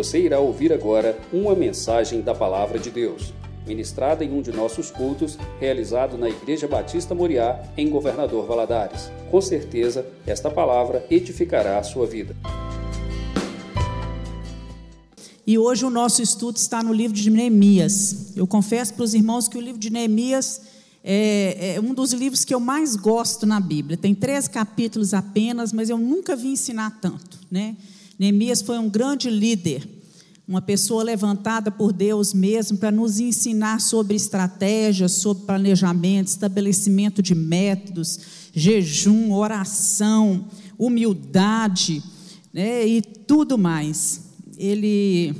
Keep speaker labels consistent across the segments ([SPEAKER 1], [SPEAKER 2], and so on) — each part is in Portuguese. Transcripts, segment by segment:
[SPEAKER 1] Você irá ouvir agora uma mensagem da Palavra de Deus, ministrada em um de nossos cultos, realizado na Igreja Batista Moriá, em Governador Valadares. Com certeza, esta palavra edificará a sua vida.
[SPEAKER 2] E hoje o nosso estudo está no livro de Neemias. Eu confesso para os irmãos que o livro de Neemias é, é, um dos livros que eu mais gosto na Bíblia. Tem três capítulos apenas, mas eu nunca vi ensinar tanto. Né? Neemias foi um grande líder, uma pessoa levantada por Deus mesmo para nos ensinar sobre estratégias, sobre planejamento, estabelecimento de métodos, jejum, oração, humildade né? e tudo mais. Ele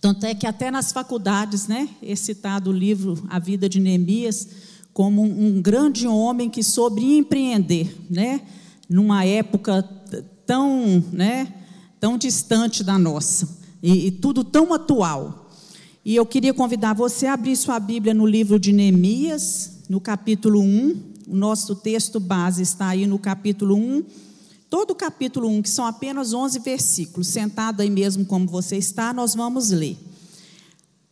[SPEAKER 2] tanto é que até nas faculdades, né, é citado o livro A Vida de Neemias como um grande homem que soube empreender, né, numa época tão, né, tão distante da nossa e, e tudo tão atual. E eu queria convidar você a abrir sua Bíblia no livro de Neemias, no capítulo 1. O nosso texto base está aí no capítulo 1 todo o capítulo 1, que são apenas 11 versículos, sentado aí mesmo como você está, nós vamos ler.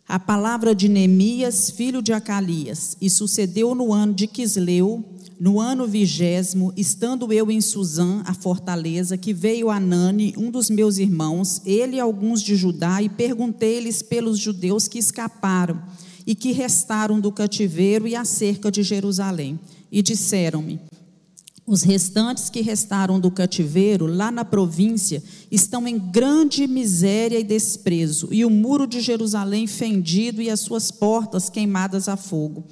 [SPEAKER 2] A palavra de Neemias, filho de Acalias, e sucedeu no ano de Quisleu, no ano vigésimo, estando eu em Suzã, a fortaleza, que veio Anani, um dos meus irmãos, ele e alguns de Judá, e perguntei-lhes pelos judeus que escaparam e que restaram do cativeiro e acerca de Jerusalém. E disseram-me: os restantes que restaram do cativeiro, lá na província, estão em grande miséria e desprezo, e o muro de Jerusalém fendido e as suas portas queimadas a fogo.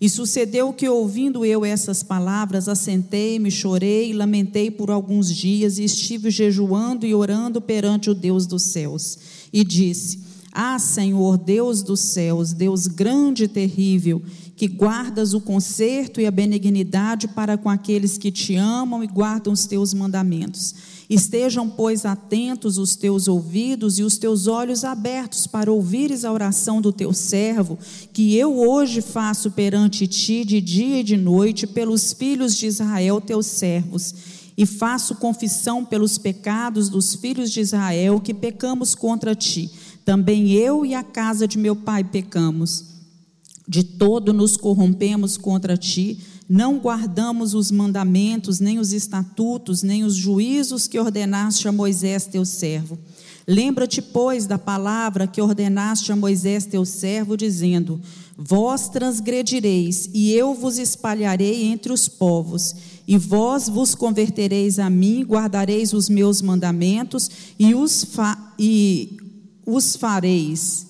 [SPEAKER 2] E sucedeu que, ouvindo eu essas palavras, assentei-me, chorei, lamentei por alguns dias, e estive jejuando e orando perante o Deus dos céus. E disse: Ah, Senhor, Deus dos céus, Deus grande e terrível, que guardas o conserto e a benignidade para com aqueles que te amam e guardam os teus mandamentos. Estejam, pois, atentos os teus ouvidos e os teus olhos abertos para ouvires a oração do teu servo, que eu hoje faço perante ti de dia e de noite pelos filhos de Israel, teus servos. E faço confissão pelos pecados dos filhos de Israel que pecamos contra ti. Também eu e a casa de meu pai pecamos de todo nos corrompemos contra ti, não guardamos os mandamentos, nem os estatutos, nem os juízos que ordenaste a Moisés teu servo. Lembra-te, pois, da palavra que ordenaste a Moisés teu servo, dizendo: Vós transgredireis, e eu vos espalharei entre os povos, e vós vos convertereis a mim, guardareis os meus mandamentos, e os, fa e os fareis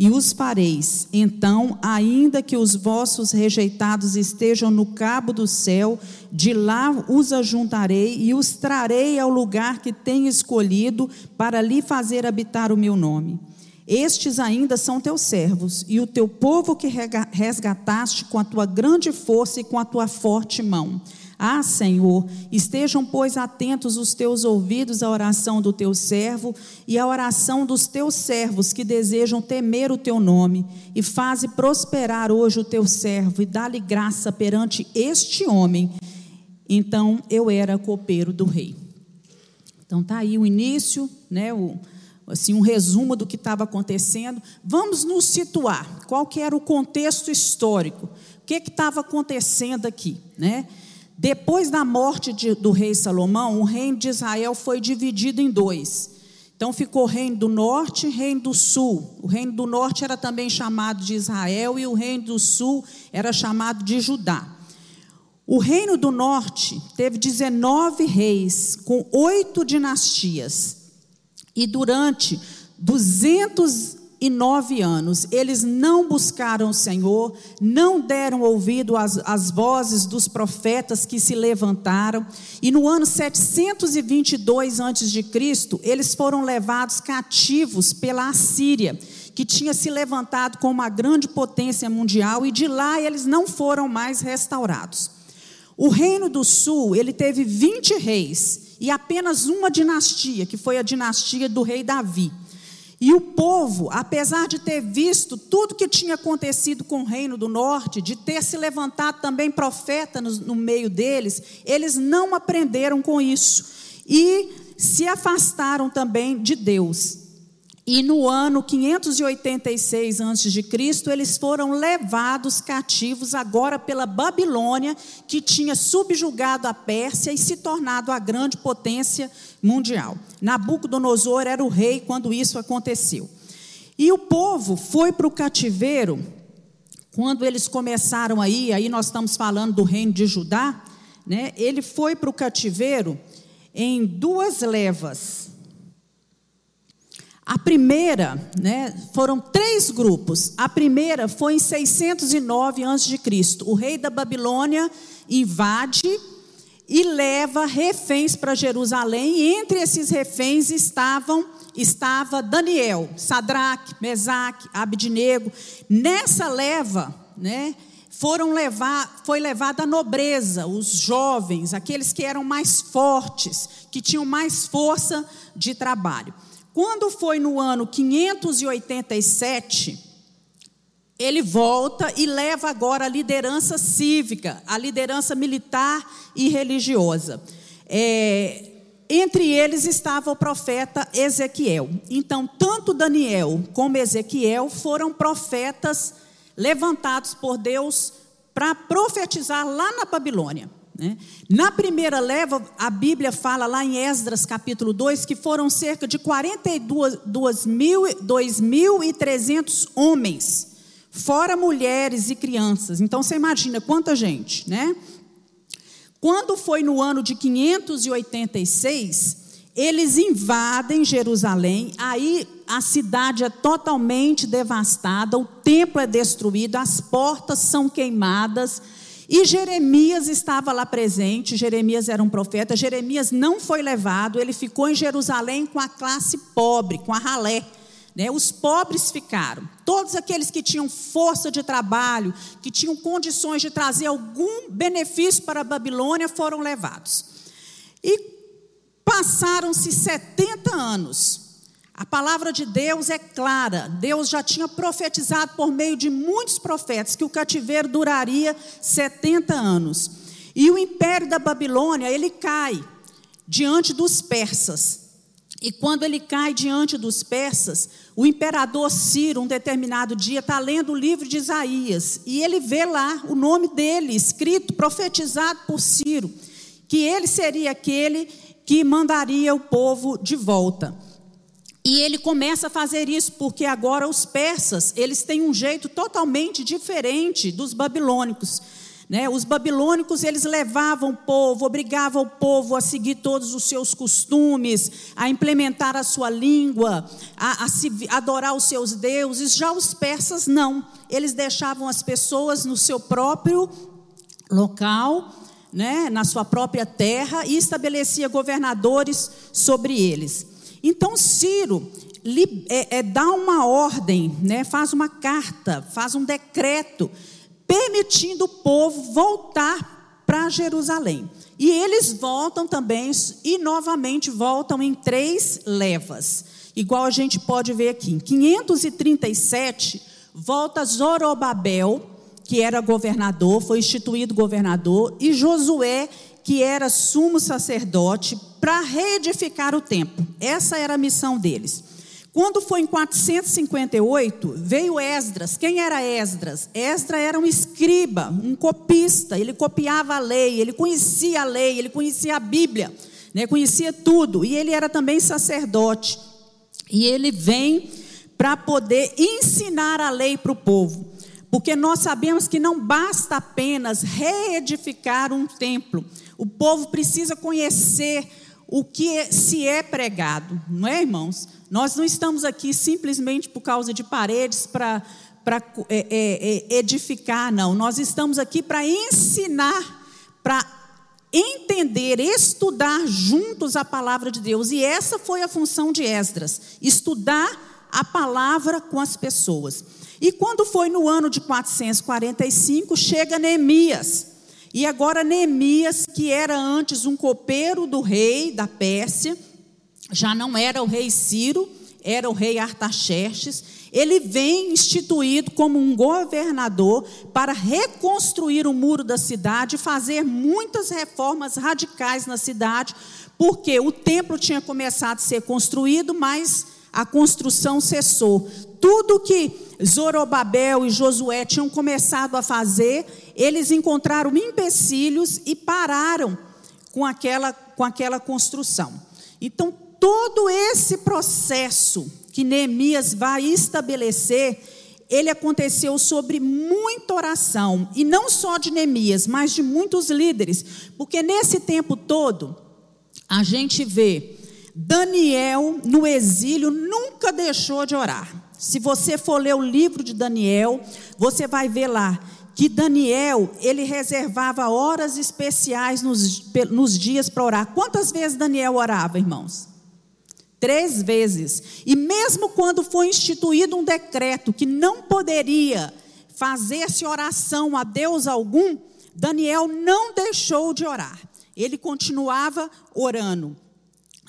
[SPEAKER 2] e os fareis. Então, ainda que os vossos rejeitados estejam no cabo do céu, de lá os ajuntarei e os trarei ao lugar que tenho escolhido para lhe fazer habitar o meu nome. Estes ainda são teus servos e o teu povo que resgataste com a tua grande força e com a tua forte mão. Ah, Senhor, estejam, pois, atentos os teus ouvidos à oração do teu servo e à oração dos teus servos que desejam temer o teu nome, e faze prosperar hoje o teu servo e dá-lhe graça perante este homem. Então eu era copeiro do rei. Então tá aí o início, né, o, assim um resumo do que estava acontecendo. Vamos nos situar. Qual que era o contexto histórico? O que estava acontecendo aqui, né? Depois da morte de, do rei Salomão, o reino de Israel foi dividido em dois. Então ficou reino do norte e reino do sul. O reino do norte era também chamado de Israel e o reino do sul era chamado de Judá. O reino do norte teve 19 reis, com oito dinastias. E durante 200 e nove anos. Eles não buscaram o Senhor, não deram ouvido às, às vozes dos profetas que se levantaram. E no ano 722 a.C., eles foram levados cativos pela Assíria, que tinha se levantado como uma grande potência mundial, e de lá eles não foram mais restaurados. O reino do sul, ele teve 20 reis e apenas uma dinastia, que foi a dinastia do rei Davi. E o povo, apesar de ter visto tudo que tinha acontecido com o reino do norte, de ter se levantado também profeta no, no, meio deles, eles não aprenderam com isso e se afastaram também de Deus. E no ano 586 a.C., eles foram levados cativos agora pela Babilônia, que tinha subjugado a Pérsia e se tornado a grande potência mundial. Nabucodonosor era o rei quando isso aconteceu. E o povo foi para o cativeiro, quando eles começaram aí, aí nós estamos falando do reino de Judá, né? Ele foi para o cativeiro em duas levas. A primeira, né, foram três grupos. A primeira foi em 609 a.C. O rei da Babilônia invade e leva reféns para Jerusalém. E entre esses reféns estavam estava Daniel, Sadraque, Mesaque, Abidnego. Nessa leva, né, foram levar, foi levada a nobreza, os jovens, aqueles que eram mais fortes, que tinham mais força de trabalho. Quando foi no ano 587, ele volta e leva agora a liderança cívica, a liderança militar e religiosa. É, entre eles estava o profeta Ezequiel. Então, tanto Daniel como Ezequiel foram profetas levantados por Deus para profetizar lá na Babilônia. Né? Na primeira leva, a Bíblia fala lá em Esdras capítulo 2 que foram cerca de 42.300 homens, fora mulheres e crianças. Então você imagina quanta gente, né? Quando foi no ano de 586, eles invadem Jerusalém, aí a cidade é totalmente devastada, o templo é destruído, as portas são queimadas e Jeremias estava lá presente, Jeremias era um profeta. Jeremias não foi levado, ele ficou em Jerusalém com a classe pobre, com a ralé. Né? Os pobres ficaram. Todos aqueles que tinham força de trabalho, que tinham condições de trazer algum benefício para a Babilônia, foram levados. E passaram-se 70 anos. A palavra de Deus é clara. Deus já tinha profetizado por meio de muitos profetas que o cativeiro duraria 70 anos. E o império da Babilônia, ele cai diante dos persas. E quando ele cai diante dos persas, o imperador Ciro, um determinado dia, está lendo o livro de Isaías. E ele vê lá o nome dele, escrito, profetizado por Ciro, que ele seria aquele que mandaria o povo de volta. E ele começa a fazer isso porque agora os persas, eles têm um jeito totalmente diferente dos babilônicos. Né? Os babilônicos, eles levavam o povo, obrigavam o povo a seguir todos os seus costumes, a implementar a sua língua, a, a se, adorar os seus deuses. Já os persas, não. Eles deixavam as pessoas no seu próprio local, né? na sua própria terra, e estabelecia governadores sobre eles. Então Ciro é, é, dá uma ordem, né, faz uma carta, faz um decreto, permitindo o povo voltar para Jerusalém. E eles voltam também, e novamente voltam em três levas, igual a gente pode ver aqui. Em 537, volta Zorobabel, que era governador, foi instituído governador, e Josué, que era sumo sacerdote, para reedificar o templo. Essa era a missão deles. Quando foi em 458, veio Esdras. Quem era Esdras? Esdras era um escriba, um copista. Ele copiava a lei, ele conhecia a lei, ele conhecia a Bíblia, né? conhecia tudo. E ele era também sacerdote. E ele vem para poder ensinar a lei para o povo. Porque nós sabemos que não basta apenas reedificar um templo. O povo precisa conhecer o que se é pregado, não é, irmãos? Nós não estamos aqui simplesmente por causa de paredes para é, é, é, edificar, não. Nós estamos aqui para ensinar, para entender, estudar juntos a palavra de Deus. E essa foi a função de Esdras: estudar a palavra com as pessoas. E quando foi no ano de 445, chega Neemias. E agora Neemias, que era antes um copeiro do rei da Pérsia, já não era o rei Ciro, era o rei Artaxerxes, ele vem instituído como um governador para reconstruir o muro da cidade, fazer muitas reformas radicais na cidade, porque o templo tinha começado a ser construído, mas a construção cessou. Tudo que Zorobabel e Josué tinham começado a fazer, eles encontraram empecilhos e pararam com aquela, com aquela construção. Então, todo esse processo que Neemias vai estabelecer, ele aconteceu sobre muita oração, e não só de Neemias, mas de muitos líderes, porque nesse tempo todo, a gente vê Daniel no exílio nunca deixou de orar. Se você for ler o livro de Daniel, você vai ver lá que Daniel, ele reservava horas especiais nos, nos dias para orar. Quantas vezes Daniel orava, irmãos? Três vezes. E mesmo quando foi instituído um decreto que não poderia fazer-se oração a Deus algum, Daniel não deixou de orar. Ele continuava orando.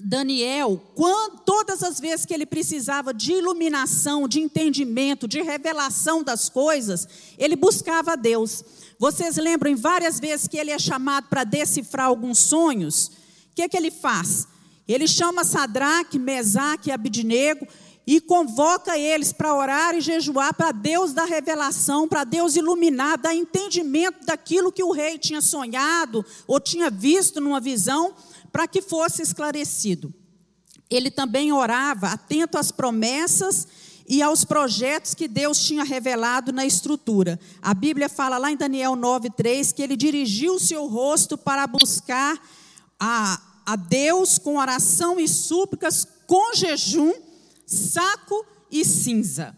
[SPEAKER 2] Daniel, quando, todas as vezes que ele precisava de iluminação, de entendimento, de revelação das coisas, ele buscava a Deus. Vocês lembram várias vezes que ele é chamado para decifrar alguns sonhos? O que, que ele faz? Ele chama Sadraque, Mesaque e Abidnego e convoca eles para orar e jejuar para Deus dar revelação, para Deus iluminar, dar entendimento daquilo que o rei tinha sonhado ou tinha visto numa visão para que fosse esclarecido. Ele também orava atento às promessas e aos projetos que Deus tinha revelado na estrutura. A Bíblia fala lá em Daniel 9:3 que ele dirigiu o seu rosto para buscar a, a Deus com oração e súplicas, com jejum, saco e cinza.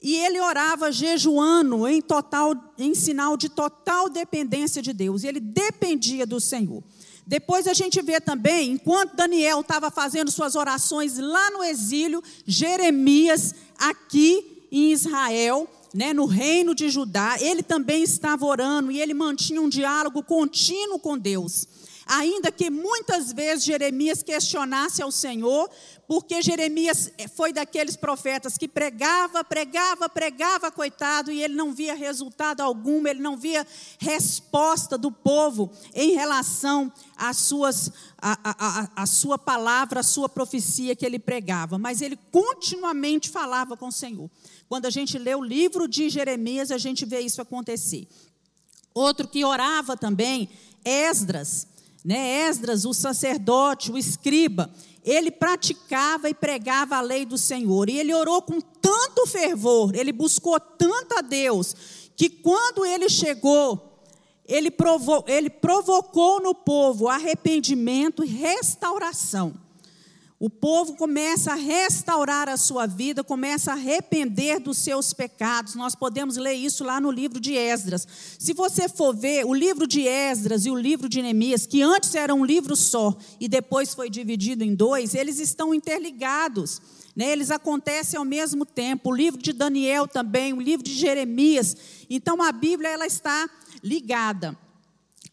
[SPEAKER 2] E ele orava jejuando em total em sinal de total dependência de Deus. Ele dependia do Senhor. Depois a gente vê também, enquanto Daniel estava fazendo suas orações lá no exílio, Jeremias, aqui em Israel, né, no reino de Judá, ele também estava orando e ele mantinha um diálogo contínuo com Deus ainda que muitas vezes Jeremias questionasse ao Senhor, porque Jeremias foi daqueles profetas que pregava, pregava, pregava, coitado, e ele não via resultado algum, ele não via resposta do povo em relação às suas, a, a, a sua palavra, a sua profecia que ele pregava, mas ele continuamente falava com o Senhor. Quando a gente lê o livro de Jeremias, a gente vê isso acontecer. Outro que orava também, Esdras né? Esdras, o sacerdote, o escriba, ele praticava e pregava a lei do Senhor. E ele orou com tanto fervor, ele buscou tanto a Deus, que quando ele chegou, ele, provo ele provocou no povo arrependimento e restauração. O povo começa a restaurar a sua vida, começa a arrepender dos seus pecados. Nós podemos ler isso lá no livro de Esdras. Se você for ver o livro de Esdras e o livro de Neemias, que antes era um livro só e depois foi dividido em dois, eles estão interligados. Né? Eles acontecem ao mesmo tempo. O livro de Daniel também, o livro de Jeremias. Então a Bíblia ela está ligada.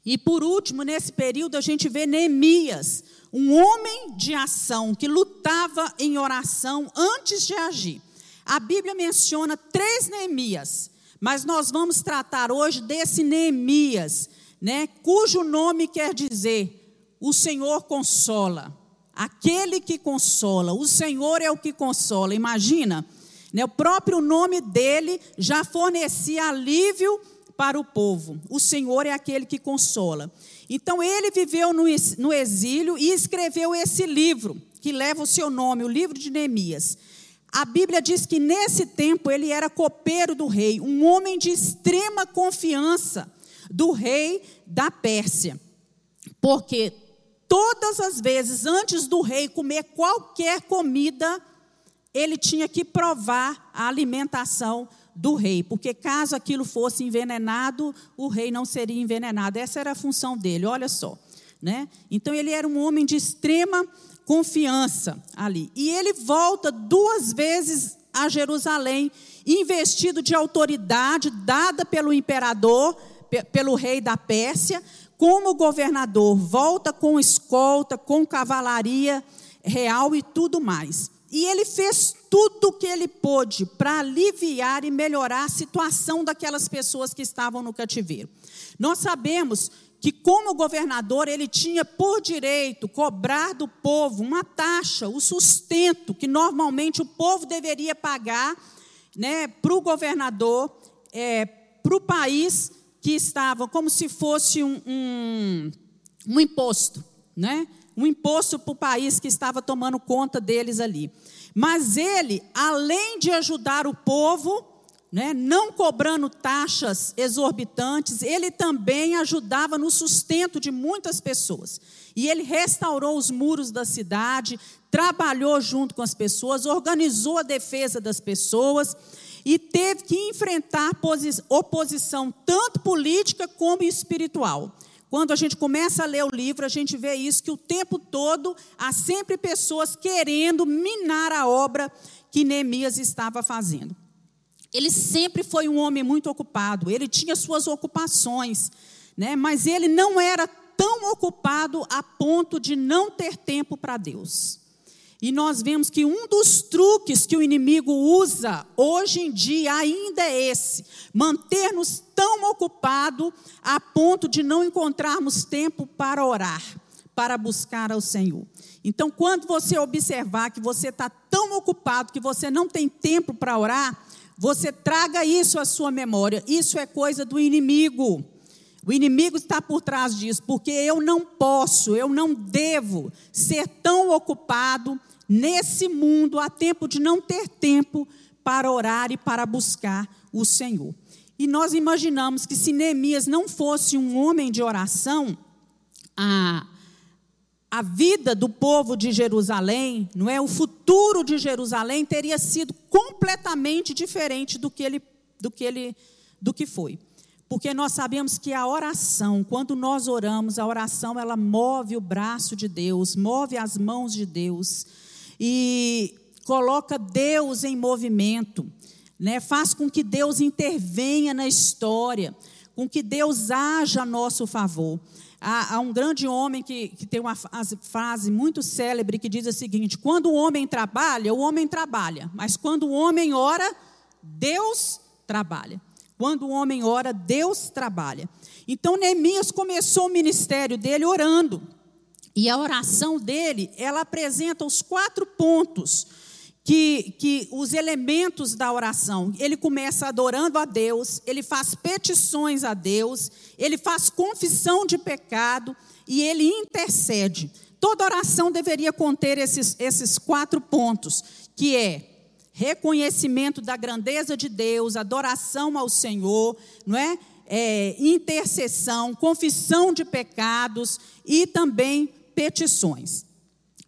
[SPEAKER 2] E por último, nesse período, a gente vê Neemias um homem de ação que lutava em oração antes de agir. A Bíblia menciona três Neemias, mas nós vamos tratar hoje desse Neemias, né, cujo nome quer dizer o Senhor consola. Aquele que consola, o Senhor é o que consola. Imagina, né, o próprio nome dele já fornecia alívio para o povo. O Senhor é aquele que consola. Então ele viveu no exílio e escreveu esse livro, que leva o seu nome, o livro de Neemias. A Bíblia diz que nesse tempo ele era copeiro do rei, um homem de extrema confiança do rei da Pérsia. Porque todas as vezes antes do rei comer qualquer comida, ele tinha que provar a alimentação do rei, porque caso aquilo fosse envenenado, o rei não seria envenenado. Essa era a função dele, olha só. Né? Então ele era um homem de extrema confiança ali. E ele volta duas vezes a Jerusalém, investido de autoridade dada pelo imperador, pelo rei da Pérsia, como governador. Volta com escolta, com cavalaria real e tudo mais. E ele fez tudo o que ele pôde para aliviar e melhorar a situação daquelas pessoas que estavam no cativeiro. Nós sabemos que, como governador, ele tinha por direito cobrar do povo uma taxa, o sustento que normalmente o povo deveria pagar né, para o governador, é, para o país que estava como se fosse um, um, um imposto, né? Um imposto para o país que estava tomando conta deles ali. Mas ele, além de ajudar o povo, né, não cobrando taxas exorbitantes, ele também ajudava no sustento de muitas pessoas. E ele restaurou os muros da cidade, trabalhou junto com as pessoas, organizou a defesa das pessoas e teve que enfrentar oposição tanto política como espiritual. Quando a gente começa a ler o livro, a gente vê isso que o tempo todo há sempre pessoas querendo minar a obra que Neemias estava fazendo. Ele sempre foi um homem muito ocupado, ele tinha suas ocupações, né? mas ele não era tão ocupado a ponto de não ter tempo para Deus. E nós vemos que um dos truques que o inimigo usa hoje em dia ainda é esse: manter-nos tão ocupados a ponto de não encontrarmos tempo para orar, para buscar ao Senhor. Então, quando você observar que você está tão ocupado que você não tem tempo para orar, você traga isso à sua memória. Isso é coisa do inimigo. O inimigo está por trás disso, porque eu não posso, eu não devo ser tão ocupado nesse mundo a tempo de não ter tempo para orar e para buscar o Senhor. E nós imaginamos que se Neemias não fosse um homem de oração, a a vida do povo de Jerusalém, não é? O futuro de Jerusalém teria sido completamente diferente do que ele do que ele do que foi. Porque nós sabemos que a oração, quando nós oramos, a oração ela move o braço de Deus, move as mãos de Deus e coloca Deus em movimento, né? Faz com que Deus intervenha na história, com que Deus haja a nosso favor. Há, há um grande homem que, que tem uma frase muito célebre que diz o seguinte: quando o homem trabalha, o homem trabalha, mas quando o homem ora, Deus trabalha. Quando o homem ora, Deus trabalha. Então Neemias começou o ministério dele orando. E a oração dele, ela apresenta os quatro pontos que, que os elementos da oração, ele começa adorando a Deus, ele faz petições a Deus, ele faz confissão de pecado e ele intercede. Toda oração deveria conter esses, esses quatro pontos, que é reconhecimento da grandeza de Deus, adoração ao Senhor, não é? é intercessão, confissão de pecados e também petições.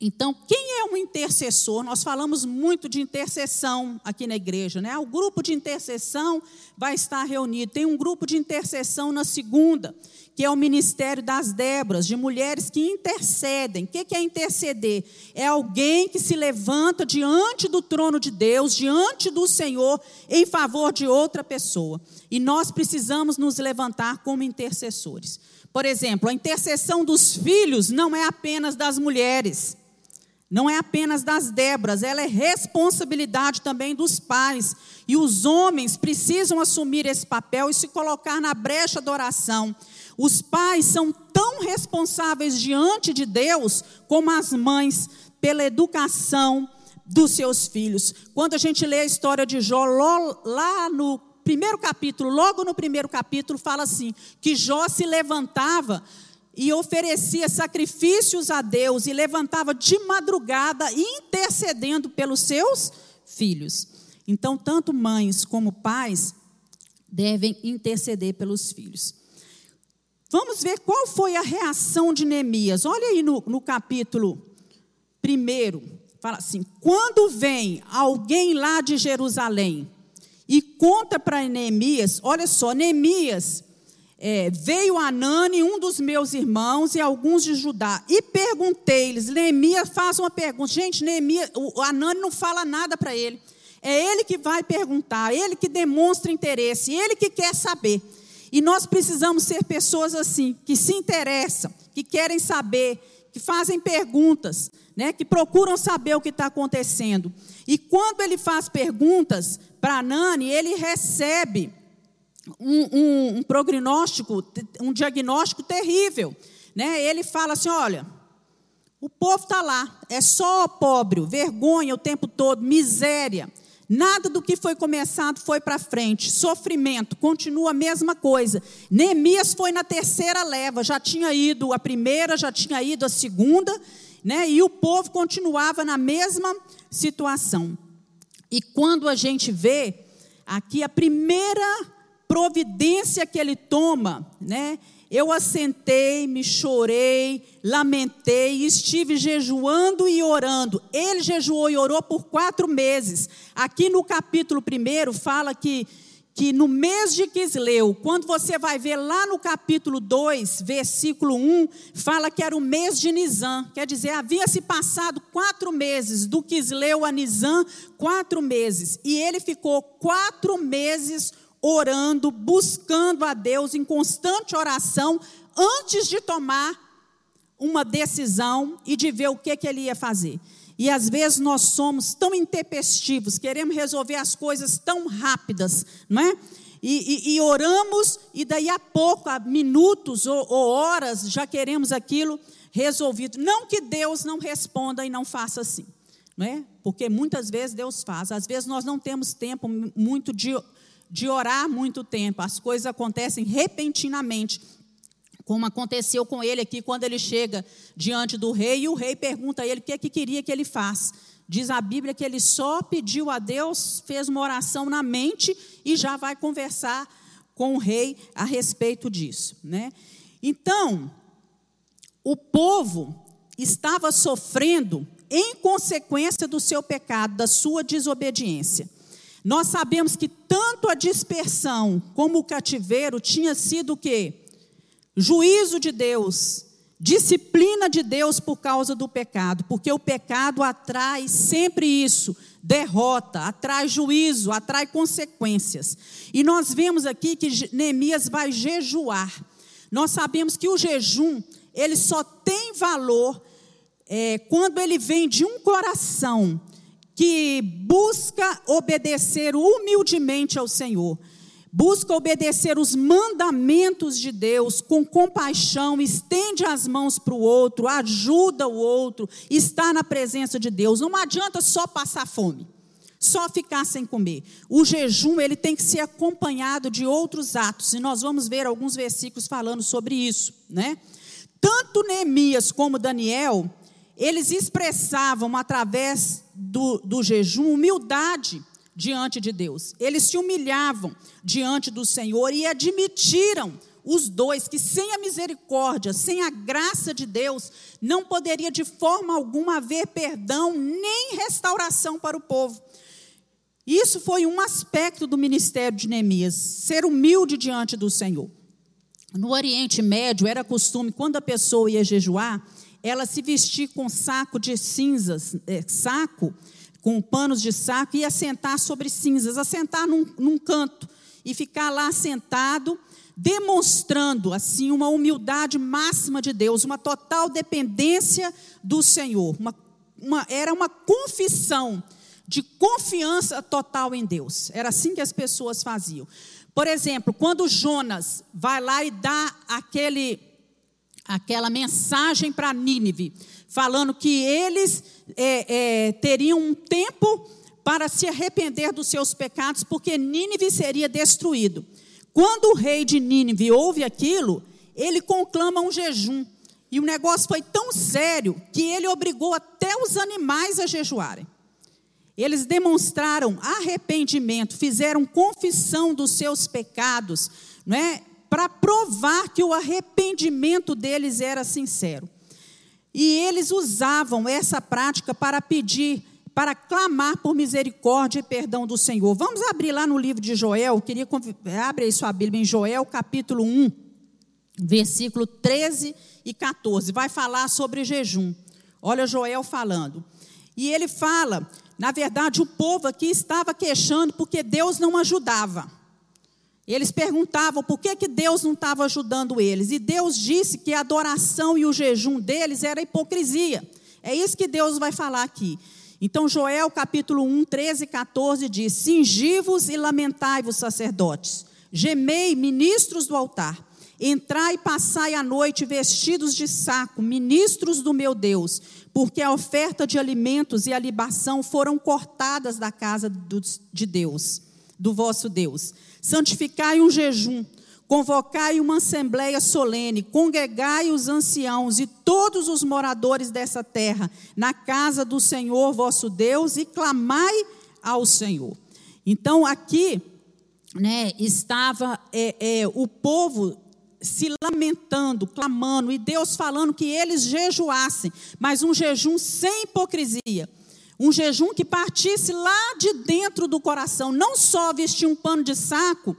[SPEAKER 2] Então, quem é um intercessor? Nós falamos muito de intercessão aqui na igreja, né? O grupo de intercessão vai estar reunido. Tem um grupo de intercessão na segunda, que é o ministério das Débras, de mulheres que intercedem. O que é interceder? É alguém que se levanta diante do trono de Deus, diante do Senhor, em favor de outra pessoa. E nós precisamos nos levantar como intercessores. Por exemplo, a intercessão dos filhos não é apenas das mulheres. Não é apenas das Débras, ela é responsabilidade também dos pais. E os homens precisam assumir esse papel e se colocar na brecha da oração. Os pais são tão responsáveis diante de Deus como as mães pela educação dos seus filhos. Quando a gente lê a história de Jó, lá no primeiro capítulo, logo no primeiro capítulo, fala assim: que Jó se levantava e oferecia sacrifícios a Deus e levantava de madrugada intercedendo pelos seus filhos. Então, tanto mães como pais devem interceder pelos filhos. Vamos ver qual foi a reação de Neemias. Olha aí no, no capítulo primeiro, fala assim: quando vem alguém lá de Jerusalém e conta para Neemias, olha só, Neemias é, veio Anani, um dos meus irmãos, e alguns de Judá, e perguntei-lhes, Neemias faz uma pergunta, gente, Neemias, o Anani não fala nada para ele, é ele que vai perguntar, ele que demonstra interesse, ele que quer saber, e nós precisamos ser pessoas assim, que se interessam, que querem saber, que fazem perguntas, né, que procuram saber o que está acontecendo, e quando ele faz perguntas para Anani, ele recebe um, um, um prognóstico, um diagnóstico terrível. Né? Ele fala assim: olha, o povo está lá, é só pobre, vergonha o tempo todo, miséria. Nada do que foi começado foi para frente. Sofrimento, continua a mesma coisa. Neemias foi na terceira leva, já tinha ido a primeira, já tinha ido a segunda, né? E o povo continuava na mesma situação. E quando a gente vê aqui a primeira providência que ele toma, né? Eu assentei, me chorei, lamentei, estive jejuando e orando. Ele jejuou e orou por quatro meses. Aqui no capítulo 1 fala que, que no mês de Quisleu, quando você vai ver lá no capítulo 2, versículo 1, fala que era o mês de Nisan. Quer dizer, havia se passado quatro meses, do Quisleu a Nisan, quatro meses. E ele ficou quatro meses orando, buscando a Deus em constante oração, antes de tomar uma decisão e de ver o que, que ele ia fazer. E às vezes nós somos tão intempestivos, queremos resolver as coisas tão rápidas, não é? E, e, e oramos, e daí a pouco, a minutos ou, ou horas, já queremos aquilo resolvido. Não que Deus não responda e não faça assim, não é? Porque muitas vezes Deus faz, às vezes nós não temos tempo muito de de orar muito tempo, as coisas acontecem repentinamente, como aconteceu com ele aqui quando ele chega diante do rei e o rei pergunta a ele o que, é que queria que ele faça. Diz a Bíblia que ele só pediu a Deus, fez uma oração na mente e já vai conversar com o rei a respeito disso, né? Então, o povo estava sofrendo em consequência do seu pecado, da sua desobediência. Nós sabemos que tanto a dispersão como o cativeiro tinha sido o quê? Juízo de Deus, disciplina de Deus por causa do pecado, porque o pecado atrai sempre isso, derrota, atrai juízo, atrai consequências. E nós vemos aqui que Neemias vai jejuar. Nós sabemos que o jejum, ele só tem valor é, quando ele vem de um coração que busca obedecer humildemente ao Senhor, busca obedecer os mandamentos de Deus com compaixão, estende as mãos para o outro, ajuda o outro, está na presença de Deus. Não adianta só passar fome, só ficar sem comer. O jejum ele tem que ser acompanhado de outros atos e nós vamos ver alguns versículos falando sobre isso, né? Tanto Neemias como Daniel eles expressavam através do, do jejum humildade diante de Deus. Eles se humilhavam diante do Senhor e admitiram os dois que sem a misericórdia, sem a graça de Deus, não poderia de forma alguma haver perdão nem restauração para o povo. Isso foi um aspecto do ministério de Neemias, ser humilde diante do Senhor. No Oriente Médio era costume, quando a pessoa ia jejuar, ela se vestir com saco de cinzas, é, saco, com panos de saco, e assentar sobre cinzas, assentar num, num canto e ficar lá sentado, demonstrando assim uma humildade máxima de Deus, uma total dependência do Senhor. Uma, uma, era uma confissão de confiança total em Deus. Era assim que as pessoas faziam. Por exemplo, quando Jonas vai lá e dá aquele aquela mensagem para Nínive, falando que eles é, é, teriam um tempo para se arrepender dos seus pecados, porque Nínive seria destruído. Quando o rei de Nínive ouve aquilo, ele conclama um jejum. E o negócio foi tão sério que ele obrigou até os animais a jejuarem. Eles demonstraram arrependimento, fizeram confissão dos seus pecados, não é? para provar que o arrependimento deles era sincero. E eles usavam essa prática para pedir, para clamar por misericórdia e perdão do Senhor. Vamos abrir lá no livro de Joel, queria abre aí sua Bíblia em Joel, capítulo 1, versículo 13 e 14. Vai falar sobre jejum. Olha Joel falando. E ele fala, na verdade, o povo aqui estava queixando porque Deus não ajudava. Eles perguntavam por que, que Deus não estava ajudando eles. E Deus disse que a adoração e o jejum deles era hipocrisia. É isso que Deus vai falar aqui. Então, Joel capítulo 1, 13 e 14 diz: Singivos e lamentai-vos, sacerdotes, Gemei, ministros do altar. Entrai e passai a noite vestidos de saco, ministros do meu Deus, porque a oferta de alimentos e a libação foram cortadas da casa de Deus, do vosso Deus. Santificai um jejum, convocai uma assembleia solene, congregai os anciãos e todos os moradores dessa terra na casa do Senhor vosso Deus e clamai ao Senhor. Então aqui né, estava é, é, o povo se lamentando, clamando, e Deus falando que eles jejuassem, mas um jejum sem hipocrisia. Um jejum que partisse lá de dentro do coração, não só vestir um pano de saco,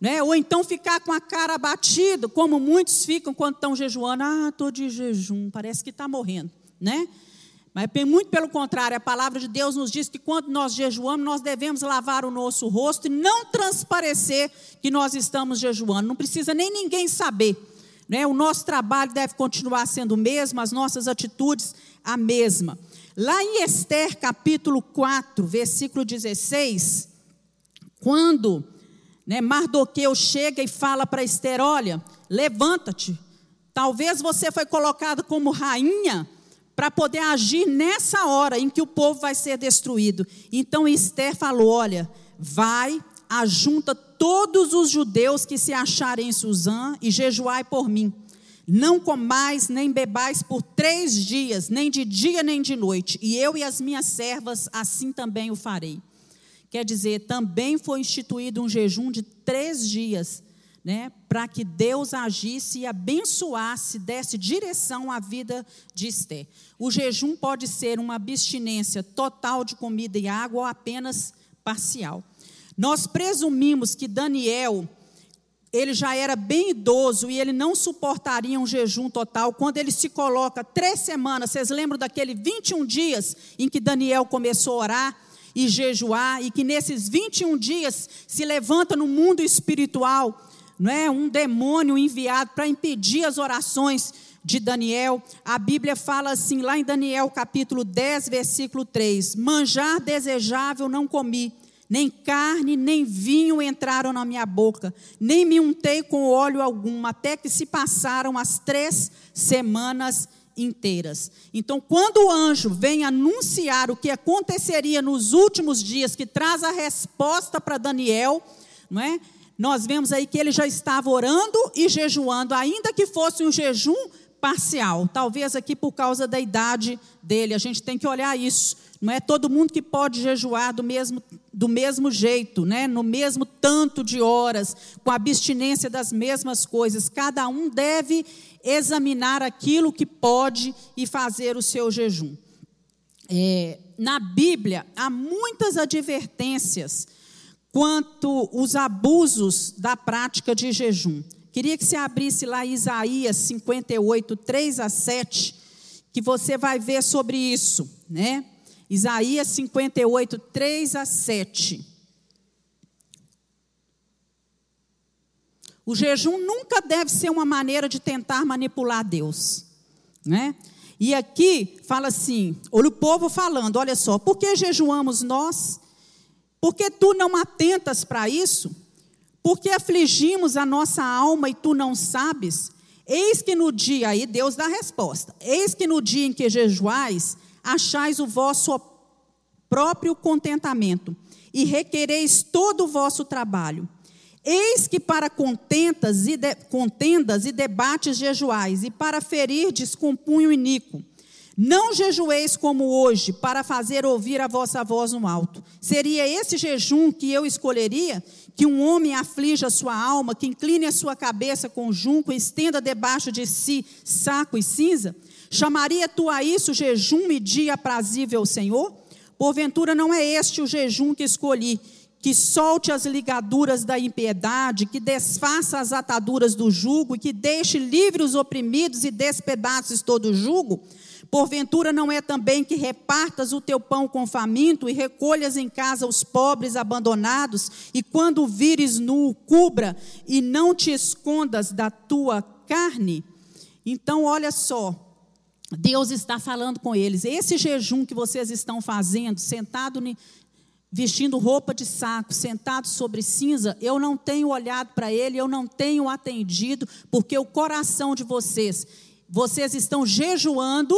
[SPEAKER 2] né, ou então ficar com a cara abatida, como muitos ficam quando estão jejuando. Ah, estou de jejum, parece que está morrendo. Né? Mas muito pelo contrário, a palavra de Deus nos diz que quando nós jejuamos, nós devemos lavar o nosso rosto e não transparecer que nós estamos jejuando. Não precisa nem ninguém saber. Né? O nosso trabalho deve continuar sendo o mesmo, as nossas atitudes a mesma. Lá em Esther, capítulo 4, versículo 16, quando né, Mardoqueu chega e fala para Esther: Olha, levanta-te. Talvez você foi colocado como rainha para poder agir nessa hora em que o povo vai ser destruído. Então Esther falou: Olha, vai, ajunta todos os judeus que se acharem em Suzã e jejuai por mim. Não comais nem bebais por três dias, nem de dia nem de noite, e eu e as minhas servas assim também o farei. Quer dizer, também foi instituído um jejum de três dias né, para que Deus agisse e abençoasse, desse direção à vida de Esther. O jejum pode ser uma abstinência total de comida e água ou apenas parcial. Nós presumimos que Daniel, ele já era bem idoso e ele não suportaria um jejum total. Quando ele se coloca três semanas, vocês lembram daquele 21 dias em que Daniel começou a orar? e jejuar, e que nesses 21 dias se levanta no mundo espiritual não é um demônio enviado para impedir as orações de Daniel. A Bíblia fala assim, lá em Daniel capítulo 10, versículo 3: Manjar desejável não comi, nem carne, nem vinho entraram na minha boca, nem me untei com óleo algum, até que se passaram as três semanas inteiras. Então, quando o anjo vem anunciar o que aconteceria nos últimos dias, que traz a resposta para Daniel, não é? nós vemos aí que ele já estava orando e jejuando, ainda que fosse um jejum parcial, talvez aqui por causa da idade dele, a gente tem que olhar isso. Não é todo mundo que pode jejuar do mesmo, do mesmo jeito, né? no mesmo tanto de horas, com abstinência das mesmas coisas. Cada um deve examinar aquilo que pode e fazer o seu jejum. É, na Bíblia, há muitas advertências quanto os abusos da prática de jejum. Queria que você abrisse lá Isaías 58, 3 a 7, que você vai ver sobre isso, né? Isaías 58, 3 a 7. O jejum nunca deve ser uma maneira de tentar manipular Deus, né? E aqui fala assim, olha o povo falando, olha só, por que jejuamos nós? Porque tu não atentas para isso? Porque afligimos a nossa alma e tu não sabes? Eis que no dia, aí Deus dá a resposta: eis que no dia em que jejuais, achais o vosso próprio contentamento e requereis todo o vosso trabalho. Eis que para contentas e de, contendas e debates jejuais, e para ferir descompunho iníquo. Não jejueis como hoje, para fazer ouvir a vossa voz no alto. Seria esse jejum que eu escolheria? Que um homem aflija a sua alma, que incline a sua cabeça com junco estenda debaixo de si saco e cinza? Chamaria tu a isso jejum e dia aprazível ao Senhor? Porventura não é este o jejum que escolhi, que solte as ligaduras da impiedade, que desfaça as ataduras do jugo e que deixe livres os oprimidos e despedaços todo o jugo? Porventura não é também que repartas o teu pão com faminto e recolhas em casa os pobres abandonados, e quando vires nu, cubra e não te escondas da tua carne? Então, olha só, Deus está falando com eles. Esse jejum que vocês estão fazendo, sentado vestindo roupa de saco, sentado sobre cinza, eu não tenho olhado para ele, eu não tenho atendido, porque o coração de vocês, vocês estão jejuando,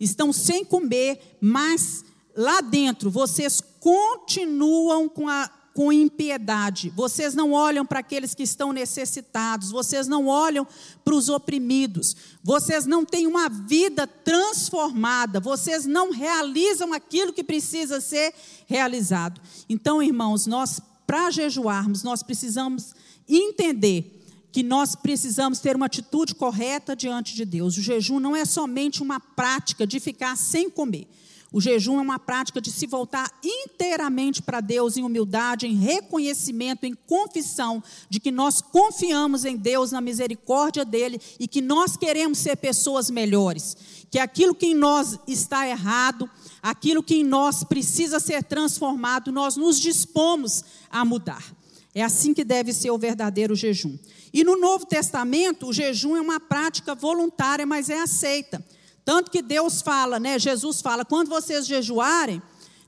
[SPEAKER 2] estão sem comer, mas lá dentro vocês continuam com a com impiedade. Vocês não olham para aqueles que estão necessitados, vocês não olham para os oprimidos, vocês não têm uma vida transformada, vocês não realizam aquilo que precisa ser realizado. Então, irmãos, nós, para jejuarmos, nós precisamos entender que nós precisamos ter uma atitude correta diante de Deus. O jejum não é somente uma prática de ficar sem comer. O jejum é uma prática de se voltar inteiramente para Deus em humildade, em reconhecimento, em confissão de que nós confiamos em Deus, na misericórdia dele e que nós queremos ser pessoas melhores. Que aquilo que em nós está errado, aquilo que em nós precisa ser transformado, nós nos dispomos a mudar. É assim que deve ser o verdadeiro jejum. E no Novo Testamento, o jejum é uma prática voluntária, mas é aceita. Tanto que Deus fala, né? Jesus fala, quando vocês jejuarem,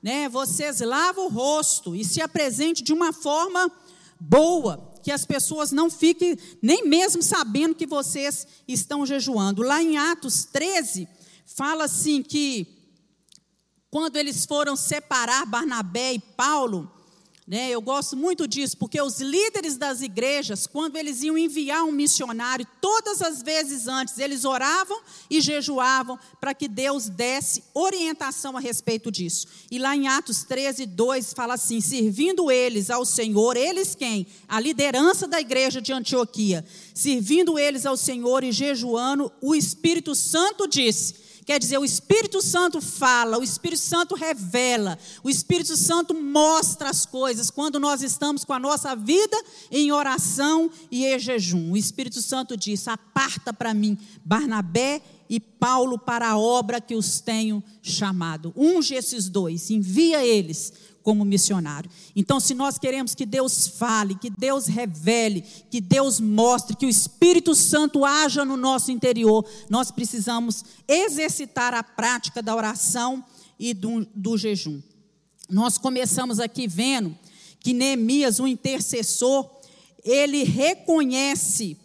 [SPEAKER 2] né, vocês lavam o rosto e se apresentem de uma forma boa, que as pessoas não fiquem nem mesmo sabendo que vocês estão jejuando. Lá em Atos 13, fala assim que quando eles foram separar Barnabé e Paulo, né, eu gosto muito disso, porque os líderes das igrejas, quando eles iam enviar um missionário, todas as vezes antes, eles oravam e jejuavam para que Deus desse orientação a respeito disso. E lá em Atos 13, 2, fala assim: servindo eles ao Senhor, eles quem? A liderança da igreja de Antioquia, servindo eles ao Senhor e jejuando, o Espírito Santo disse Quer dizer, o Espírito Santo fala, o Espírito Santo revela, o Espírito Santo mostra as coisas quando nós estamos com a nossa vida em oração e em jejum. O Espírito Santo diz: aparta para mim Barnabé e Paulo para a obra que os tenho chamado. Unge esses dois, envia eles como missionário. Então, se nós queremos que Deus fale, que Deus revele, que Deus mostre, que o Espírito Santo haja no nosso interior, nós precisamos exercitar a prática da oração e do, do jejum. Nós começamos aqui vendo que Neemias, o intercessor, ele reconhece,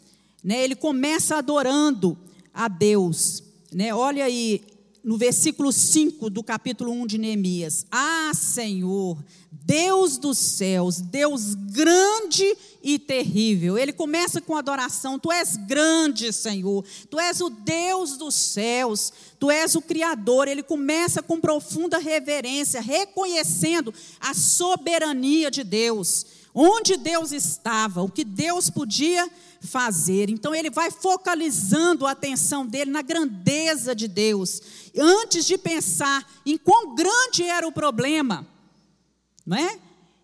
[SPEAKER 2] né, ele começa adorando a Deus. Né? Olha aí, no versículo 5 do capítulo 1 de Neemias: Ah, Senhor, Deus dos céus, Deus grande e terrível. Ele começa com adoração: Tu és grande, Senhor, Tu és o Deus dos céus, Tu és o Criador. Ele começa com profunda reverência, reconhecendo a soberania de Deus, onde Deus estava, o que Deus podia fazer fazer. Então ele vai focalizando a atenção dele na grandeza de Deus, antes de pensar em quão grande era o problema, não é?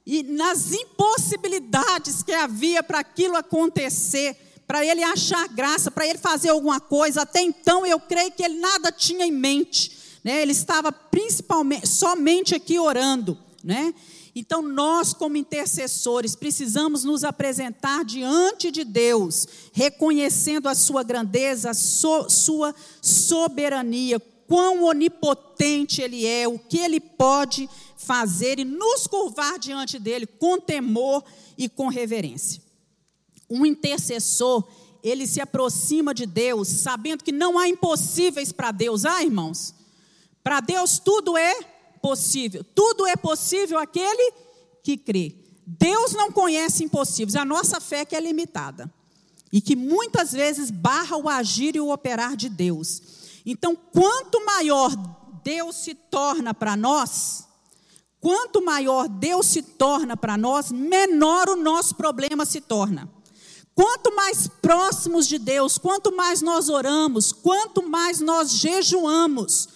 [SPEAKER 2] E nas impossibilidades que havia para aquilo acontecer, para ele achar graça, para ele fazer alguma coisa. Até então eu creio que ele nada tinha em mente, né? Ele estava principalmente somente aqui orando, né? Então, nós, como intercessores, precisamos nos apresentar diante de Deus, reconhecendo a sua grandeza, a so, sua soberania, quão onipotente Ele é, o que Ele pode fazer e nos curvar diante dEle com temor e com reverência. Um intercessor, ele se aproxima de Deus, sabendo que não há impossíveis para Deus, ah, irmãos? Para Deus tudo é possível. Tudo é possível aquele que crê. Deus não conhece impossíveis, a nossa fé que é limitada. E que muitas vezes barra o agir e o operar de Deus. Então, quanto maior Deus se torna para nós, quanto maior Deus se torna para nós, menor o nosso problema se torna. Quanto mais próximos de Deus, quanto mais nós oramos, quanto mais nós jejuamos,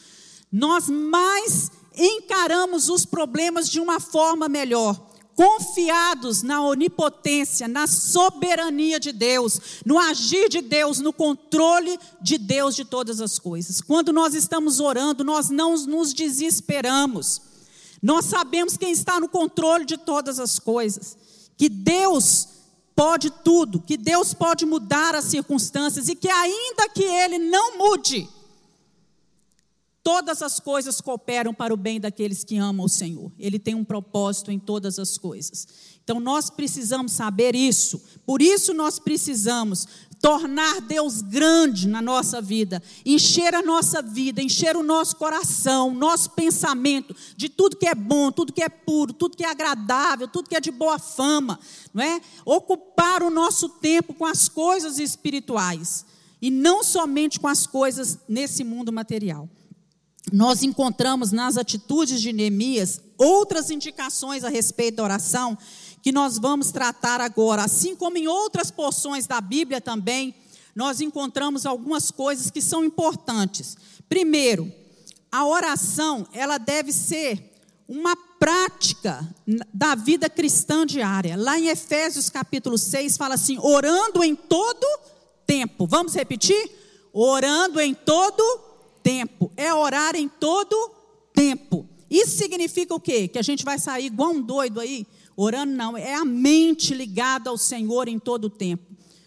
[SPEAKER 2] nós mais encaramos os problemas de uma forma melhor, confiados na onipotência, na soberania de Deus, no agir de Deus, no controle de Deus de todas as coisas. Quando nós estamos orando, nós não nos desesperamos. Nós sabemos quem está no controle de todas as coisas, que Deus pode tudo, que Deus pode mudar as circunstâncias e que ainda que ele não mude, todas as coisas cooperam para o bem daqueles que amam o Senhor. Ele tem um propósito em todas as coisas. Então nós precisamos saber isso. Por isso nós precisamos tornar Deus grande na nossa vida, encher a nossa vida, encher o nosso coração, nosso pensamento de tudo que é bom, tudo que é puro, tudo que é agradável, tudo que é de boa fama, não é? Ocupar o nosso tempo com as coisas espirituais e não somente com as coisas nesse mundo material. Nós encontramos nas atitudes de Neemias outras indicações a respeito da oração que nós vamos tratar agora. Assim como em outras porções da Bíblia também, nós encontramos algumas coisas que são importantes. Primeiro, a oração, ela deve ser uma prática da vida cristã diária. Lá em Efésios capítulo 6 fala assim: orando em todo tempo. Vamos repetir? Orando em todo tempo. É orar em todo tempo. Isso significa o quê? Que a gente vai sair igual um doido aí, Orando não, é a mente ligada ao Senhor em todo o tempo,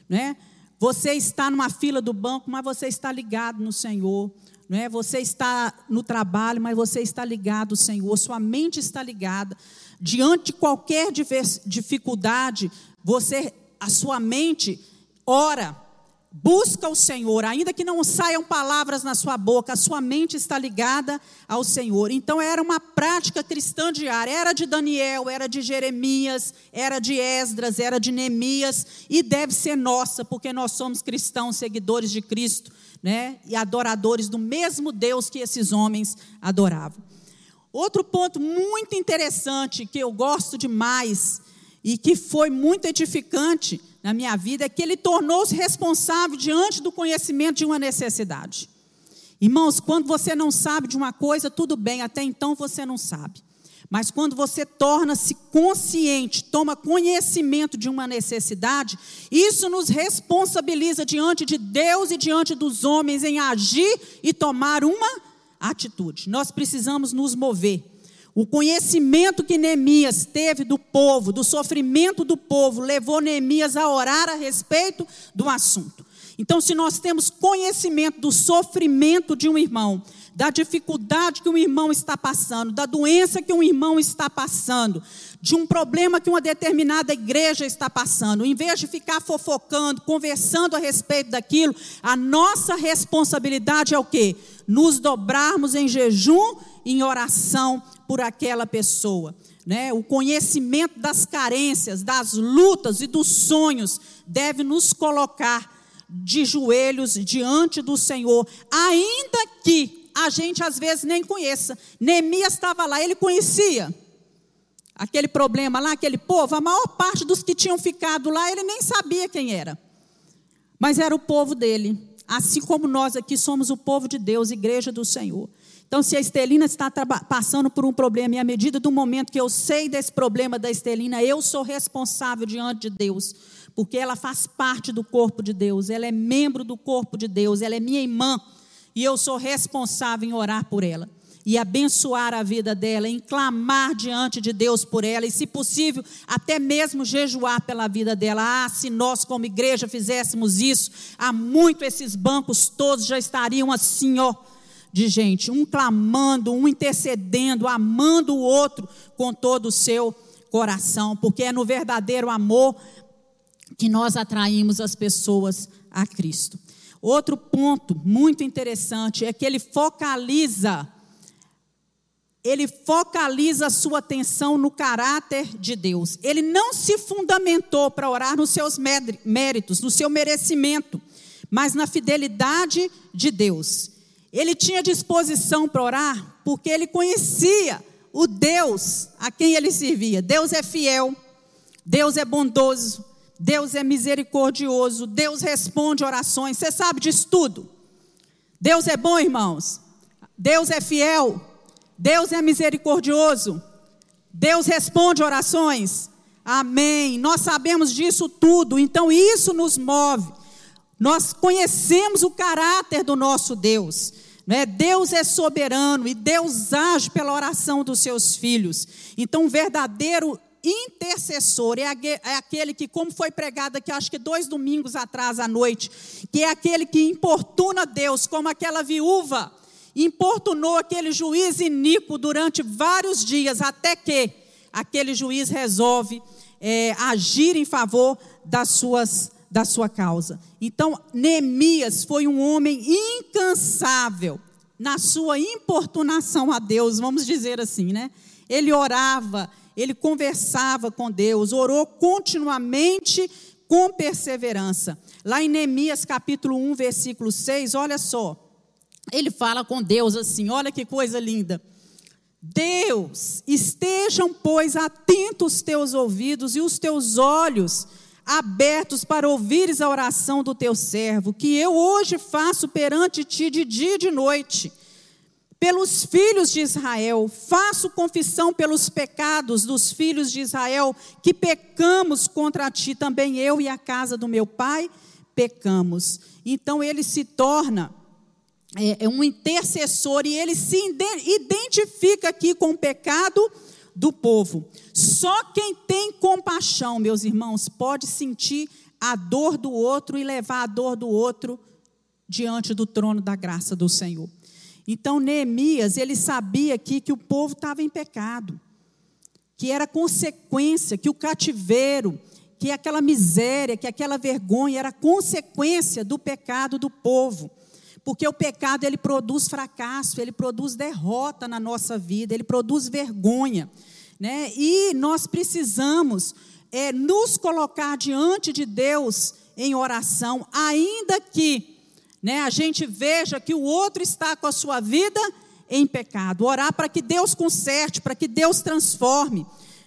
[SPEAKER 2] né? Você está numa fila do banco, mas você está ligado no Senhor, não é? Você está no trabalho, mas você está ligado ao Senhor, sua mente está ligada. Diante de qualquer dificuldade, você a sua mente ora, Busca o Senhor, ainda que não saiam palavras na sua boca, a sua mente está ligada ao Senhor. Então era uma prática cristã diária. Era de Daniel, era de Jeremias, era de Esdras, era de Neemias e deve ser nossa, porque nós somos cristãos, seguidores de Cristo, né? E adoradores do mesmo Deus que esses homens adoravam. Outro ponto muito interessante que eu gosto demais e que foi muito edificante na minha vida é que ele tornou-se responsável diante do conhecimento de uma necessidade. Irmãos, quando você não sabe de uma coisa, tudo bem, até então você não sabe. Mas quando você torna-se consciente, toma conhecimento de uma necessidade, isso nos responsabiliza diante de Deus e diante dos homens em agir e tomar uma atitude. Nós precisamos nos mover. O conhecimento que Neemias teve do povo, do sofrimento do povo, levou Neemias a orar a respeito do assunto. Então, se nós temos conhecimento do sofrimento de um irmão, da dificuldade que um irmão está passando, da doença que um irmão está passando, de um problema que uma determinada igreja está passando, em vez de ficar fofocando, conversando a respeito daquilo, a nossa responsabilidade é o quê? Nos dobrarmos em jejum em oração por aquela pessoa. Né? O conhecimento das carências, das lutas e dos sonhos deve nos colocar de joelhos diante do Senhor, ainda que a gente às vezes nem conheça. Neemias estava lá, ele conhecia aquele problema lá, aquele povo, a maior parte dos que tinham ficado lá, ele nem sabia quem era. Mas era o povo dele. Assim como nós aqui somos o povo de Deus, igreja do Senhor. Então, se a Estelina está passando por um problema, e à medida do momento que eu sei desse problema da Estelina, eu sou responsável diante de Deus, porque ela faz parte do corpo de Deus, ela é membro do corpo de Deus, ela é minha irmã, e eu sou responsável em orar por ela e abençoar a vida dela, em clamar diante de Deus por ela e, se possível, até mesmo jejuar pela vida dela. Ah, se nós, como igreja, fizéssemos isso, há muito esses bancos todos já estariam assim, ó de gente, um clamando, um intercedendo, amando o outro com todo o seu coração, porque é no verdadeiro amor que nós atraímos as pessoas a Cristo. Outro ponto muito interessante é que ele focaliza ele focaliza a sua atenção no caráter de Deus. Ele não se fundamentou para orar nos seus méritos, no seu merecimento, mas na fidelidade de Deus. Ele tinha disposição para orar porque ele conhecia o Deus a quem ele servia. Deus é fiel, Deus é bondoso, Deus é misericordioso, Deus responde orações. Você sabe disso tudo. Deus é bom, irmãos. Deus é fiel. Deus é misericordioso. Deus responde orações. Amém. Nós sabemos disso tudo, então isso nos move. Nós conhecemos o caráter do nosso Deus. Né? Deus é soberano e Deus age pela oração dos seus filhos. Então, um verdadeiro intercessor é, é aquele que, como foi pregado aqui, acho que dois domingos atrás à noite, que é aquele que importuna Deus, como aquela viúva importunou aquele juiz iníquo durante vários dias, até que aquele juiz resolve é, agir em favor das suas, da sua causa. Então, Neemias foi um homem incansável na sua importunação a Deus, vamos dizer assim, né? Ele orava, ele conversava com Deus, orou continuamente com perseverança. Lá em Neemias capítulo 1, versículo 6, olha só. Ele fala com Deus assim: olha que coisa linda. Deus, estejam, pois, atentos os teus ouvidos e os teus olhos abertos para ouvires a oração do teu servo, que eu hoje faço perante ti de dia e de noite. Pelos filhos de Israel, faço confissão pelos pecados dos filhos de Israel, que pecamos contra ti, também eu e a casa do meu pai pecamos. Então ele se torna é, é um intercessor e ele se identifica aqui com o pecado do povo. Só quem tem compaixão, meus irmãos, pode sentir a dor do outro e levar a dor do outro diante do trono da graça do Senhor. Então, Neemias, ele sabia aqui que o povo estava em pecado, que era consequência, que o cativeiro, que aquela miséria, que aquela vergonha era consequência do pecado do povo. Porque o pecado ele produz fracasso, ele produz derrota na nossa vida, ele produz vergonha, né? E nós precisamos é, nos colocar diante de Deus em oração, ainda que, né, a gente veja que o outro está com a sua vida em pecado. Orar para que Deus conserte, para que Deus transforme,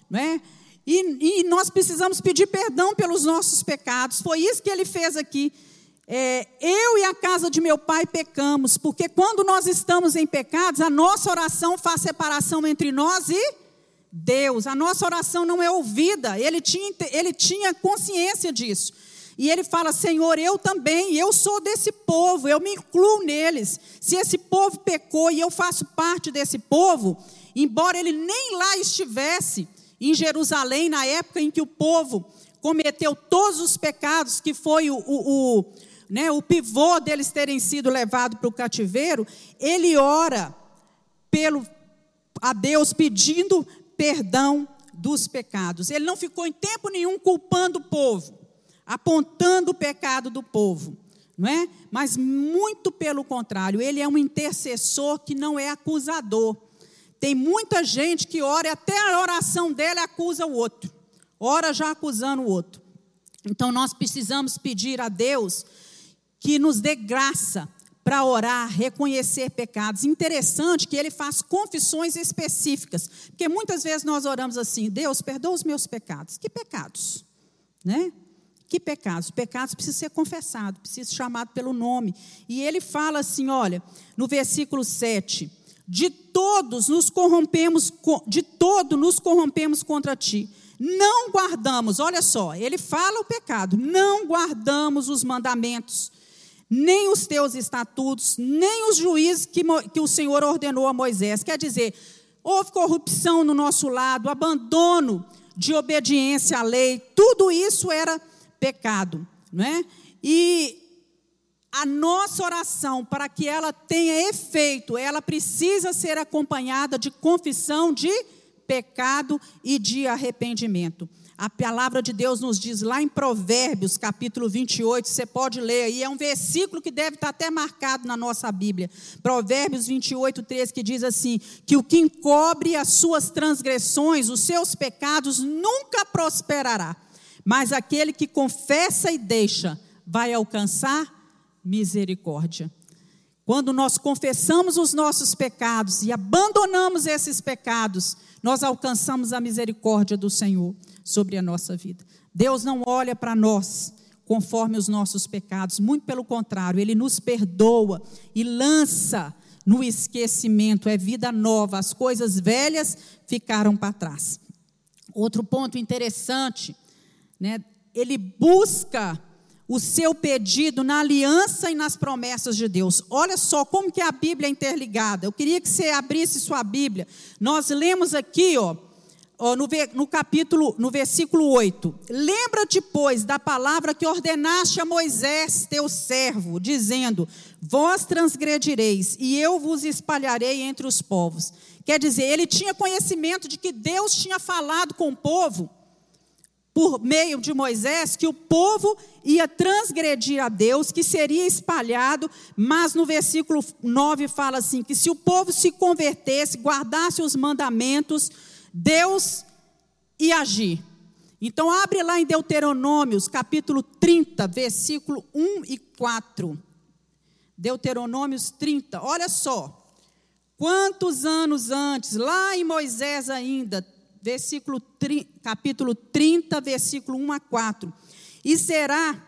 [SPEAKER 2] né? E, e nós precisamos pedir perdão pelos nossos pecados. Foi isso que ele fez aqui é, eu e a casa de meu pai pecamos, porque quando nós estamos em pecados, a nossa oração faz separação entre nós e Deus. A nossa oração não é ouvida. Ele tinha, ele tinha consciência disso. E ele fala: Senhor, eu também, eu sou desse povo, eu me incluo neles. Se esse povo pecou e eu faço parte desse povo, embora ele nem lá estivesse, em Jerusalém, na época em que o povo cometeu todos os pecados, que foi o, o, o né, o pivô deles terem sido levados para o cativeiro, ele ora pelo, a Deus pedindo perdão dos pecados. Ele não ficou em tempo nenhum culpando o povo, apontando o pecado do povo, não é? Mas muito pelo contrário, ele é um intercessor que não é acusador. Tem muita gente que ora e até a oração dele acusa o outro. Ora já acusando o outro. Então nós precisamos pedir a Deus que nos dê graça para orar, reconhecer pecados. Interessante que ele faz confissões específicas, porque muitas vezes nós oramos assim: Deus, perdoa os meus pecados. Que pecados? Né? Que pecados? Pecados precisam ser confessados, precisam ser chamados pelo nome. E ele fala assim: olha, no versículo 7, de todos nos corrompemos, de todo nos corrompemos contra ti. Não guardamos, olha só, ele fala o pecado, não guardamos os mandamentos nem os teus estatutos, nem os juízes que, que o Senhor ordenou a Moisés. Quer dizer, houve corrupção no nosso lado, abandono de obediência à lei, tudo isso era pecado, não é? E a nossa oração, para que ela tenha efeito, ela precisa ser acompanhada de confissão de pecado e de arrependimento. A palavra de Deus nos diz lá em Provérbios, capítulo 28, você pode ler aí, é um versículo que deve estar até marcado na nossa Bíblia. Provérbios 28, 13, que diz assim: que o que encobre as suas transgressões, os seus pecados, nunca prosperará, mas aquele que confessa e deixa, vai alcançar misericórdia. Quando nós confessamos os nossos pecados e abandonamos esses pecados, nós alcançamos a misericórdia do Senhor sobre a nossa vida. Deus não olha para nós conforme os nossos pecados, muito pelo contrário, Ele nos perdoa e lança no esquecimento, é vida nova, as coisas velhas ficaram para trás. Outro ponto interessante, né, ele busca o seu pedido na aliança e nas promessas de Deus. Olha só como que a Bíblia é interligada. Eu queria que você abrisse sua Bíblia. Nós lemos aqui, ó, no, no capítulo, no versículo 8: Lembra-te, pois, da palavra que ordenaste a Moisés, teu servo, dizendo: Vós transgredireis, e eu vos espalharei entre os povos. Quer dizer, ele tinha conhecimento de que Deus tinha falado com o povo por meio de Moisés que o povo ia transgredir a Deus, que seria espalhado, mas no versículo 9 fala assim: que se o povo se convertesse, guardasse os mandamentos, Deus ia agir. Então, abre lá em Deuteronômios, capítulo 30, versículo 1 e 4. Deuteronômios 30, olha só. Quantos anos antes, lá em Moisés ainda, versículo, capítulo 30, versículo 1 a 4. E será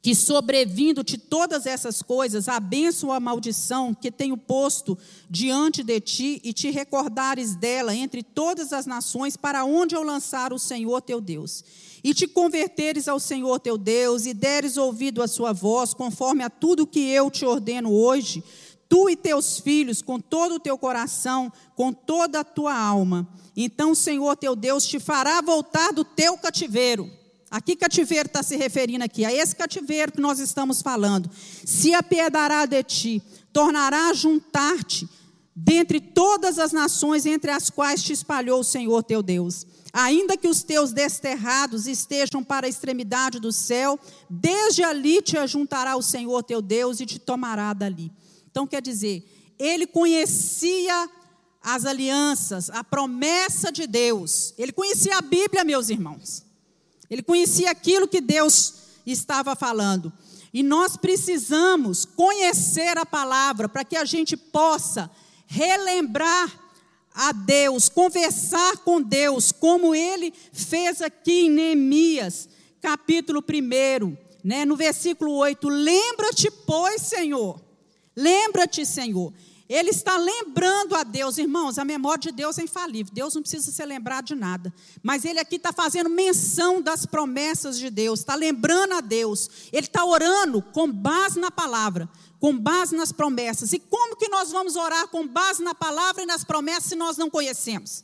[SPEAKER 2] que sobrevindo-te todas essas coisas, a bênção ou a maldição que tenho posto diante de ti, e te recordares dela entre todas as nações, para onde eu lançar o Senhor teu Deus. E te converteres ao Senhor teu Deus, e deres ouvido a sua voz, conforme a tudo que eu te ordeno hoje, tu e teus filhos, com todo o teu coração, com toda a tua alma. Então o Senhor teu Deus te fará voltar do teu cativeiro a que cativeiro está se referindo aqui? A esse cativeiro que nós estamos falando. Se apiedará de ti, tornará a juntar-te dentre todas as nações entre as quais te espalhou o Senhor teu Deus. Ainda que os teus desterrados estejam para a extremidade do céu, desde ali te ajuntará o Senhor teu Deus e te tomará dali. Então quer dizer, ele conhecia as alianças, a promessa de Deus. Ele conhecia a Bíblia, meus irmãos. Ele conhecia aquilo que Deus estava falando. E nós precisamos conhecer a palavra para que a gente possa relembrar a Deus, conversar com Deus, como ele fez aqui em Neemias, capítulo 1, né, no versículo 8: Lembra-te, pois, Senhor, lembra-te, Senhor, ele está lembrando a Deus, irmãos, a memória de Deus é infalível. Deus não precisa ser lembrado de nada. Mas ele aqui está fazendo menção das promessas de Deus, está lembrando a Deus. Ele está orando com base na palavra, com base nas promessas. E como que nós vamos orar com base na palavra e nas promessas se nós não conhecemos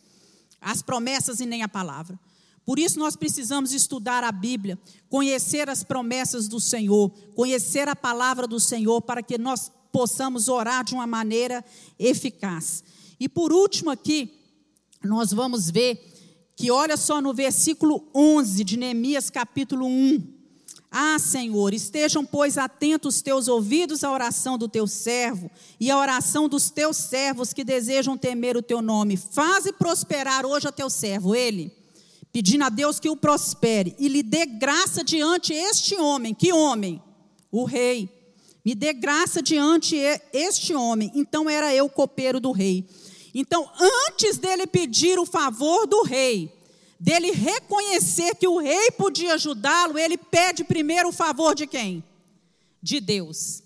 [SPEAKER 2] as promessas e nem a palavra? Por isso nós precisamos estudar a Bíblia, conhecer as promessas do Senhor, conhecer a palavra do Senhor, para que nós possamos orar de uma maneira eficaz. E por último aqui, nós vamos ver que olha só no versículo 11 de Neemias capítulo 1. Ah, Senhor, estejam, pois, atentos teus ouvidos à oração do teu servo e à oração dos teus servos que desejam temer o teu nome. Faze prosperar hoje a teu servo, ele, pedindo a Deus que o prospere e lhe dê graça diante este homem. Que homem? O rei me dê graça diante este homem. Então era eu copeiro do rei. Então, antes dele pedir o favor do rei, dele reconhecer que o rei podia ajudá-lo, ele pede primeiro o favor de quem? De Deus.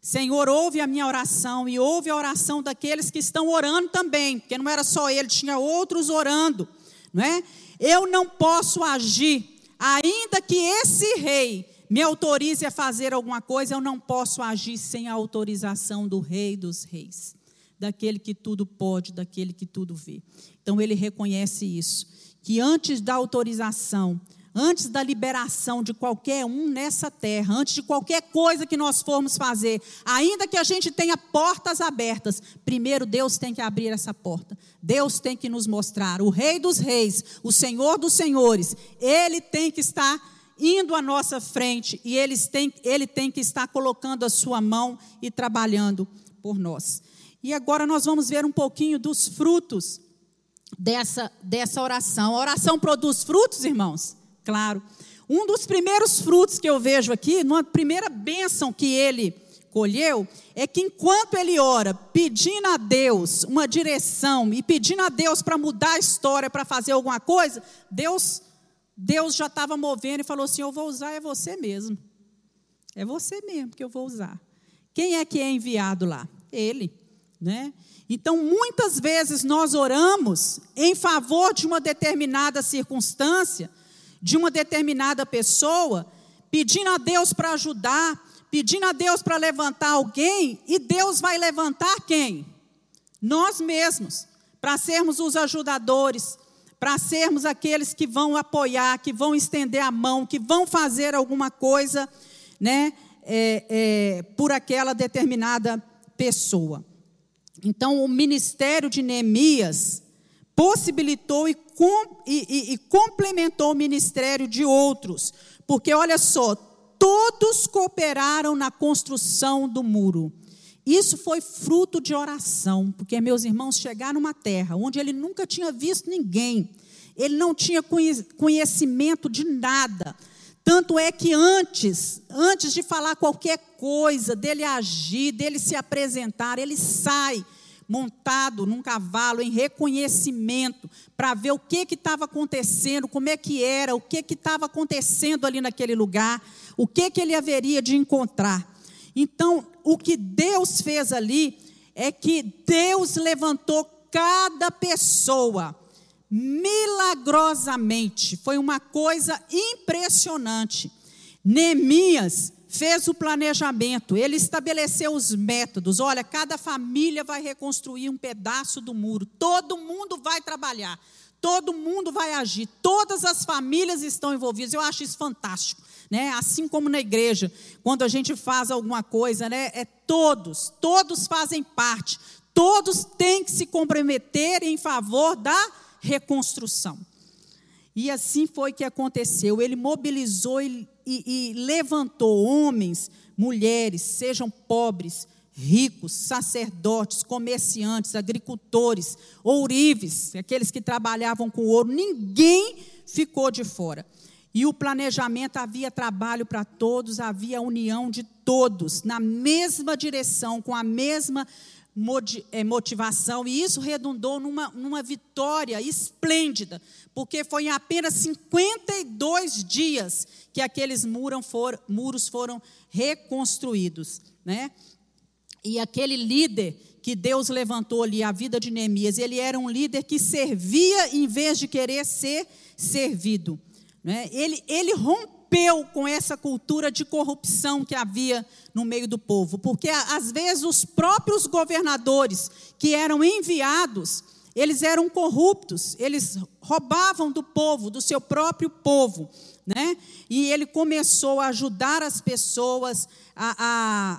[SPEAKER 2] Senhor, ouve a minha oração e ouve a oração daqueles que estão orando também, porque não era só ele, tinha outros orando, não é? Eu não posso agir, ainda que esse rei me autorize a fazer alguma coisa, eu não posso agir sem a autorização do Rei dos Reis, daquele que tudo pode, daquele que tudo vê. Então ele reconhece isso, que antes da autorização, antes da liberação de qualquer um nessa terra, antes de qualquer coisa que nós formos fazer, ainda que a gente tenha portas abertas, primeiro Deus tem que abrir essa porta. Deus tem que nos mostrar, o Rei dos Reis, o Senhor dos Senhores, ele tem que estar indo à nossa frente e eles têm, ele tem que estar colocando a sua mão e trabalhando por nós. E agora nós vamos ver um pouquinho dos frutos dessa, dessa oração. A oração produz frutos, irmãos? Claro. Um dos primeiros frutos que eu vejo aqui, numa primeira bênção que ele colheu, é que enquanto ele ora, pedindo a Deus uma direção e pedindo a Deus para mudar a história, para fazer alguma coisa, Deus Deus já estava movendo e falou assim: Eu vou usar é você mesmo. É você mesmo que eu vou usar. Quem é que é enviado lá? Ele, né? Então, muitas vezes nós oramos em favor de uma determinada circunstância, de uma determinada pessoa, pedindo a Deus para ajudar, pedindo a Deus para levantar alguém, e Deus vai levantar quem? Nós mesmos, para sermos os ajudadores, para sermos aqueles que vão apoiar, que vão estender a mão, que vão fazer alguma coisa, né, é, é, por aquela determinada pessoa. Então, o ministério de Neemias possibilitou e, com, e, e, e complementou o ministério de outros, porque olha só, todos cooperaram na construção do muro. Isso foi fruto de oração, porque meus irmãos chegaram numa terra onde ele nunca tinha visto ninguém, ele não tinha conhecimento de nada. Tanto é que antes, antes de falar qualquer coisa, dele agir, dele se apresentar, ele sai montado num cavalo em reconhecimento para ver o que estava acontecendo, como é que era, o que estava acontecendo ali naquele lugar, o que, que ele haveria de encontrar. Então, o que Deus fez ali é que Deus levantou cada pessoa milagrosamente. Foi uma coisa impressionante. Neemias fez o planejamento, ele estabeleceu os métodos. Olha, cada família vai reconstruir um pedaço do muro, todo mundo vai trabalhar, todo mundo vai agir, todas as famílias estão envolvidas. Eu acho isso fantástico né? Assim como na igreja, quando a gente faz alguma coisa, né? É todos, todos fazem parte, todos têm que se comprometer em favor da reconstrução. E assim foi que aconteceu. Ele mobilizou e, e, e levantou homens, mulheres, sejam pobres, ricos, sacerdotes, comerciantes, agricultores, ourives, aqueles que trabalhavam com ouro, ninguém ficou de fora. E o planejamento havia trabalho para todos, havia união de todos, na mesma direção, com a mesma eh, motivação, e isso redundou numa, numa vitória esplêndida, porque foi em apenas 52 dias que aqueles muros foram, muros foram reconstruídos. Né? E aquele líder que Deus levantou ali, a vida de Neemias, ele era um líder que servia em vez de querer ser servido. Né? Ele, ele rompeu com essa cultura de corrupção que havia no meio do povo, porque às vezes os próprios governadores que eram enviados, eles eram corruptos, eles roubavam do povo, do seu próprio povo. Né? E ele começou a ajudar as pessoas, a,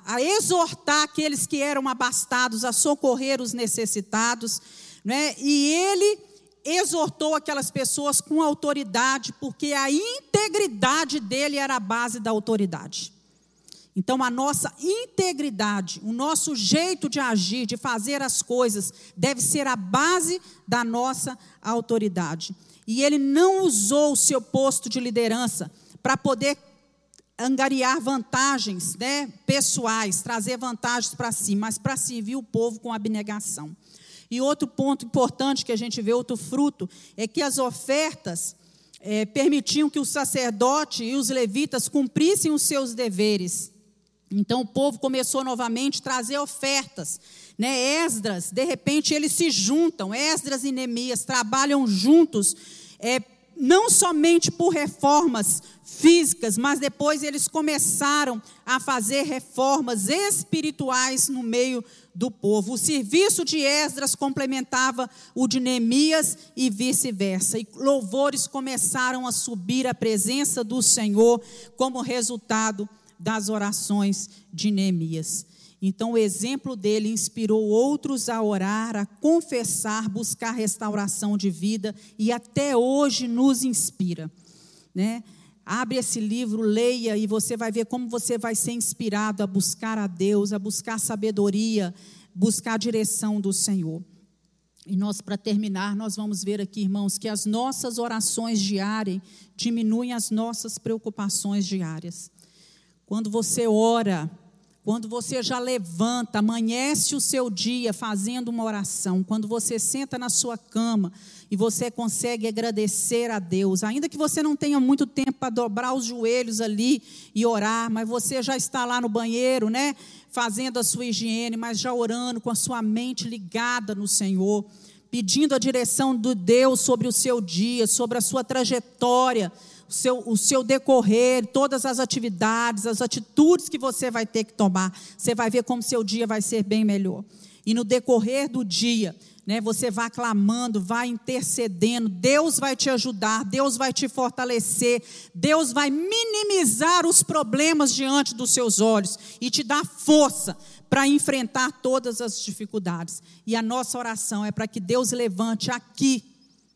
[SPEAKER 2] a, a exortar aqueles que eram abastados, a socorrer os necessitados. Né? E ele exortou aquelas pessoas com autoridade, porque a integridade dele era a base da autoridade. Então, a nossa integridade, o nosso jeito de agir, de fazer as coisas, deve ser a base da nossa autoridade. E ele não usou o seu posto de liderança para poder angariar vantagens né, pessoais, trazer vantagens para si, mas para servir o povo com abnegação. E outro ponto importante que a gente vê, outro fruto, é que as ofertas é, permitiam que o sacerdote e os levitas cumprissem os seus deveres. Então o povo começou novamente a trazer ofertas. Né? Esdras, de repente, eles se juntam, Esdras e Neemias trabalham juntos, é, não somente por reformas físicas, mas depois eles começaram a fazer reformas espirituais no meio do povo. O serviço de Esdras complementava o de Neemias e vice-versa. E louvores começaram a subir à presença do Senhor como resultado das orações de Neemias. Então, o exemplo dele inspirou outros a orar, a confessar, buscar restauração de vida e até hoje nos inspira. Né? Abre esse livro, leia e você vai ver como você vai ser inspirado a buscar a Deus, a buscar sabedoria, buscar a direção do Senhor. E nós, para terminar, nós vamos ver aqui, irmãos, que as nossas orações diárias diminuem as nossas preocupações diárias. Quando você ora, quando você já levanta, amanhece o seu dia fazendo uma oração, quando você senta na sua cama e você consegue agradecer a Deus, ainda que você não tenha muito tempo para dobrar os joelhos ali e orar, mas você já está lá no banheiro, né, fazendo a sua higiene, mas já orando com a sua mente ligada no Senhor, pedindo a direção do Deus sobre o seu dia, sobre a sua trajetória o seu, o seu decorrer, todas as atividades, as atitudes que você vai ter que tomar. Você vai ver como seu dia vai ser bem melhor. E no decorrer do dia, né? Você vai clamando, vai intercedendo, Deus vai te ajudar, Deus vai te fortalecer, Deus vai minimizar os problemas diante dos seus olhos e te dar força para enfrentar todas as dificuldades. E a nossa oração é para que Deus levante aqui,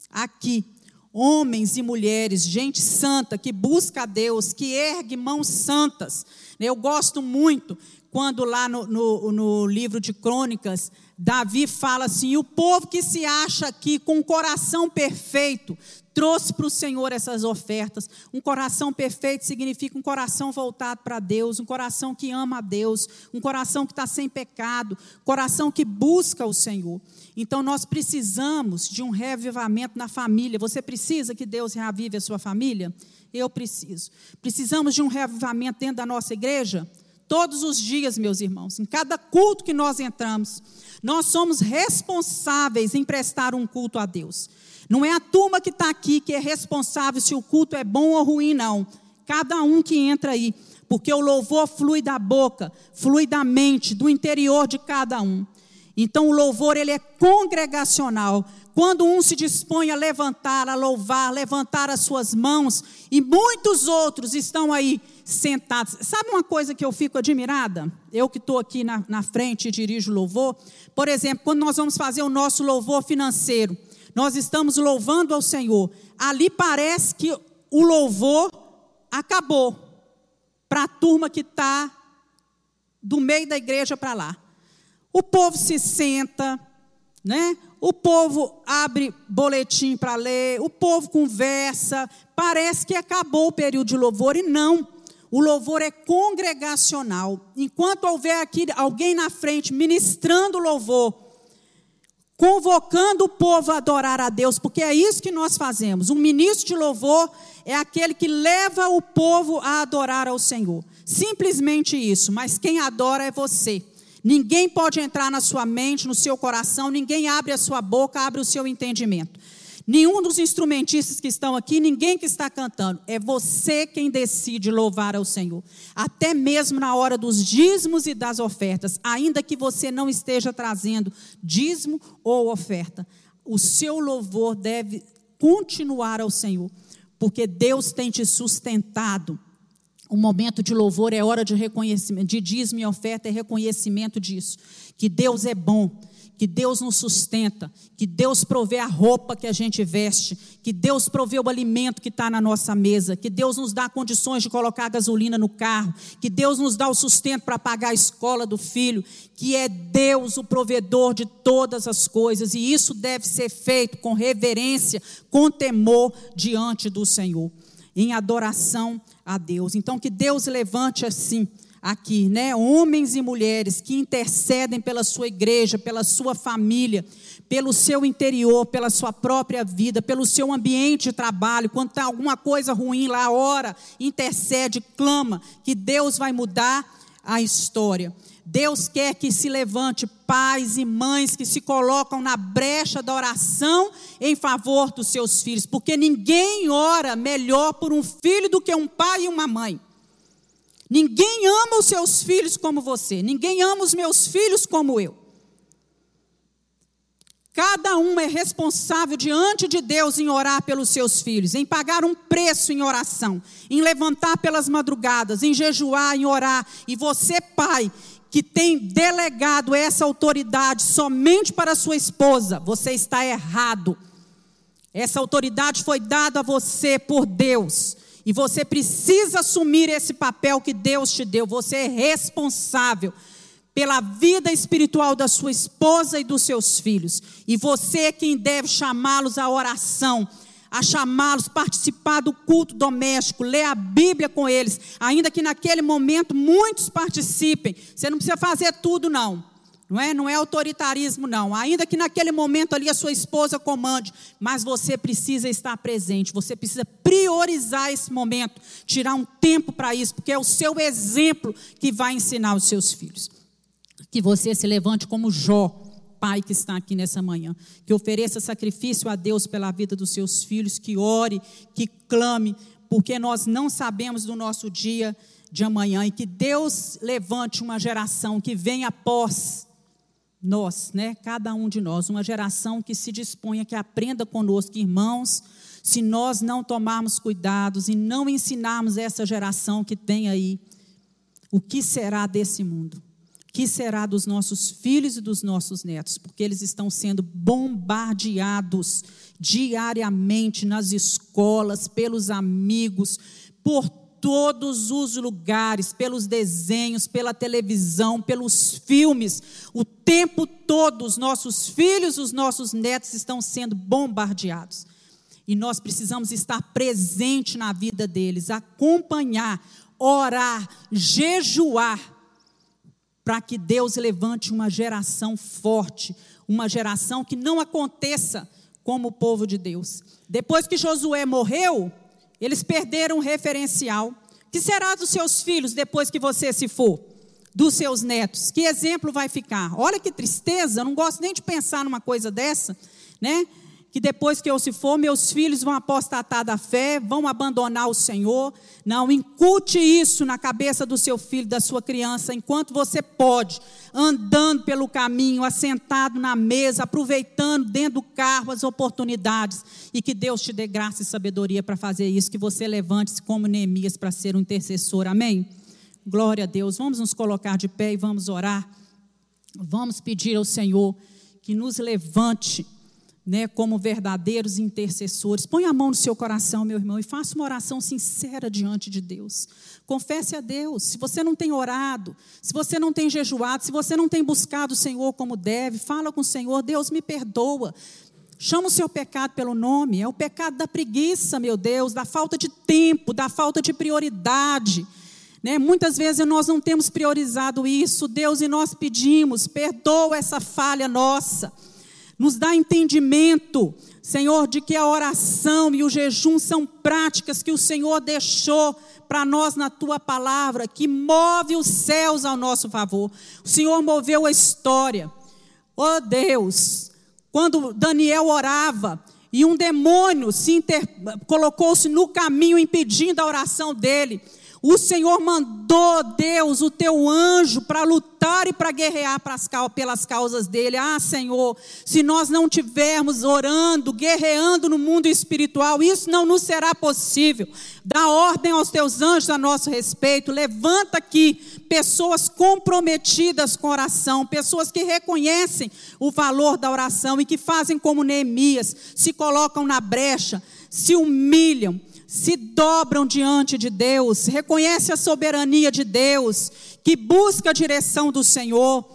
[SPEAKER 2] aqui, homens e mulheres, gente santa que busca a Deus, que ergue mãos santas. Eu gosto muito quando lá no, no, no livro de Crônicas Davi fala assim: o povo que se acha aqui com um coração perfeito trouxe para o Senhor essas ofertas. Um coração perfeito significa um coração voltado para Deus, um coração que ama a Deus, um coração que está sem pecado, coração que busca o Senhor. Então nós precisamos de um reavivamento na família. Você precisa que Deus reavive a sua família? Eu preciso. Precisamos de um reavivamento dentro da nossa igreja? Todos os dias, meus irmãos, em cada culto que nós entramos. Nós somos responsáveis em prestar um culto a Deus. Não é a turma que está aqui que é responsável se o culto é bom ou ruim, não. Cada um que entra aí. Porque o louvor flui da boca, flui da mente, do interior de cada um. Então o louvor ele é congregacional. Quando um se dispõe a levantar, a louvar, levantar as suas mãos, e muitos outros estão aí sentados. Sabe uma coisa que eu fico admirada? Eu que estou aqui na, na frente e dirijo louvor. Por exemplo, quando nós vamos fazer o nosso louvor financeiro, nós estamos louvando ao Senhor. Ali parece que o louvor acabou para a turma que está do meio da igreja para lá. O povo se senta, né? O povo abre boletim para ler, o povo conversa, parece que acabou o período de louvor e não. O louvor é congregacional. Enquanto houver aqui alguém na frente ministrando louvor, convocando o povo a adorar a Deus, porque é isso que nós fazemos. Um ministro de louvor é aquele que leva o povo a adorar ao Senhor. Simplesmente isso, mas quem adora é você. Ninguém pode entrar na sua mente, no seu coração, ninguém abre a sua boca, abre o seu entendimento. Nenhum dos instrumentistas que estão aqui, ninguém que está cantando. É você quem decide louvar ao Senhor. Até mesmo na hora dos dízimos e das ofertas. Ainda que você não esteja trazendo dízimo ou oferta. O seu louvor deve continuar ao Senhor. Porque Deus tem te sustentado. O momento de louvor é hora de reconhecimento, de dízimo e oferta é reconhecimento disso. Que Deus é bom que Deus nos sustenta, que Deus provê a roupa que a gente veste, que Deus provê o alimento que está na nossa mesa, que Deus nos dá condições de colocar gasolina no carro, que Deus nos dá o sustento para pagar a escola do filho, que é Deus o provedor de todas as coisas, e isso deve ser feito com reverência, com temor diante do Senhor, em adoração a Deus. Então, que Deus levante assim aqui, né? Homens e mulheres que intercedem pela sua igreja, pela sua família, pelo seu interior, pela sua própria vida, pelo seu ambiente de trabalho. Quando está alguma coisa ruim lá, ora, intercede, clama, que Deus vai mudar a história. Deus quer que se levante pais e mães que se colocam na brecha da oração em favor dos seus filhos, porque ninguém ora melhor por um filho do que um pai e uma mãe. Ninguém ama os seus filhos como você. Ninguém ama os meus filhos como eu. Cada um é responsável diante de Deus em orar pelos seus filhos, em pagar um preço em oração, em levantar pelas madrugadas, em jejuar, em orar. E você, pai, que tem delegado essa autoridade somente para sua esposa, você está errado. Essa autoridade foi dada a você por Deus. E você precisa assumir esse papel que Deus te deu. Você é responsável pela vida espiritual da sua esposa e dos seus filhos. E você é quem deve chamá-los à oração, a chamá-los, participar do culto doméstico, ler a Bíblia com eles, ainda que naquele momento muitos participem. Você não precisa fazer tudo, não. Não é, não é autoritarismo, não. Ainda que naquele momento ali a sua esposa comande, mas você precisa estar presente, você precisa priorizar esse momento, tirar um tempo para isso, porque é o seu exemplo que vai ensinar os seus filhos. Que você se levante como Jó, pai que está aqui nessa manhã, que ofereça sacrifício a Deus pela vida dos seus filhos, que ore, que clame, porque nós não sabemos do nosso dia de amanhã e que Deus levante uma geração que venha após nós, né, cada um de nós, uma geração que se disponha, que aprenda conosco, irmãos, se nós não tomarmos cuidados e não ensinarmos essa geração que tem aí, o que será desse mundo? O que será dos nossos filhos e dos nossos netos? Porque eles estão sendo bombardeados diariamente nas escolas, pelos amigos, por todos os lugares, pelos desenhos, pela televisão, pelos filmes. O tempo todo, os nossos filhos, os nossos netos estão sendo bombardeados. E nós precisamos estar presente na vida deles, acompanhar, orar, jejuar, para que Deus levante uma geração forte, uma geração que não aconteça como o povo de Deus. Depois que Josué morreu, eles perderam o referencial. O que será dos seus filhos depois que você se for? Dos seus netos? Que exemplo vai ficar? Olha que tristeza, eu não gosto nem de pensar numa coisa dessa, né? Que depois que eu se for, meus filhos vão apostatar da fé, vão abandonar o Senhor. Não, incute isso na cabeça do seu filho, da sua criança, enquanto você pode, andando pelo caminho, assentado na mesa, aproveitando dentro do carro as oportunidades, e que Deus te dê graça e sabedoria para fazer isso, que você levante-se como Neemias para ser um intercessor. Amém? Glória a Deus. Vamos nos colocar de pé e vamos orar. Vamos pedir ao Senhor que nos levante né, como verdadeiros intercessores. Põe a mão no seu coração, meu irmão, e faça uma oração sincera diante de Deus. Confesse a Deus. Se você não tem orado, se você não tem jejuado, se você não tem buscado o Senhor como deve, fala com o Senhor, Deus me perdoa. Chama o seu pecado pelo nome, é o pecado da preguiça, meu Deus, da falta de tempo, da falta de prioridade. Né? Muitas vezes nós não temos priorizado isso, Deus, e nós pedimos, perdoa essa falha nossa nos dá entendimento, Senhor, de que a oração e o jejum são práticas que o Senhor deixou para nós na tua palavra, que move os céus ao nosso favor. O Senhor moveu a história. Oh Deus, quando Daniel orava e um demônio se inter... colocou-se no caminho impedindo a oração dele, o Senhor mandou, Deus, o teu anjo para lutar e para guerrear pelas causas dele. Ah, Senhor, se nós não tivermos orando, guerreando no mundo espiritual, isso não nos será possível. Dá ordem aos teus anjos a nosso respeito. Levanta aqui pessoas comprometidas com oração, pessoas que reconhecem o valor da oração e que fazem como Neemias, se colocam na brecha, se humilham se dobram diante de Deus, reconhece a soberania de Deus, que busca a direção do Senhor,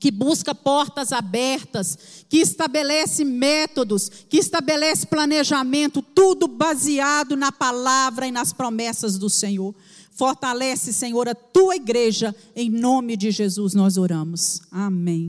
[SPEAKER 2] que busca portas abertas, que estabelece métodos, que estabelece planejamento, tudo baseado na palavra e nas promessas do Senhor. Fortalece, Senhor, a tua igreja, em nome de Jesus nós oramos. Amém.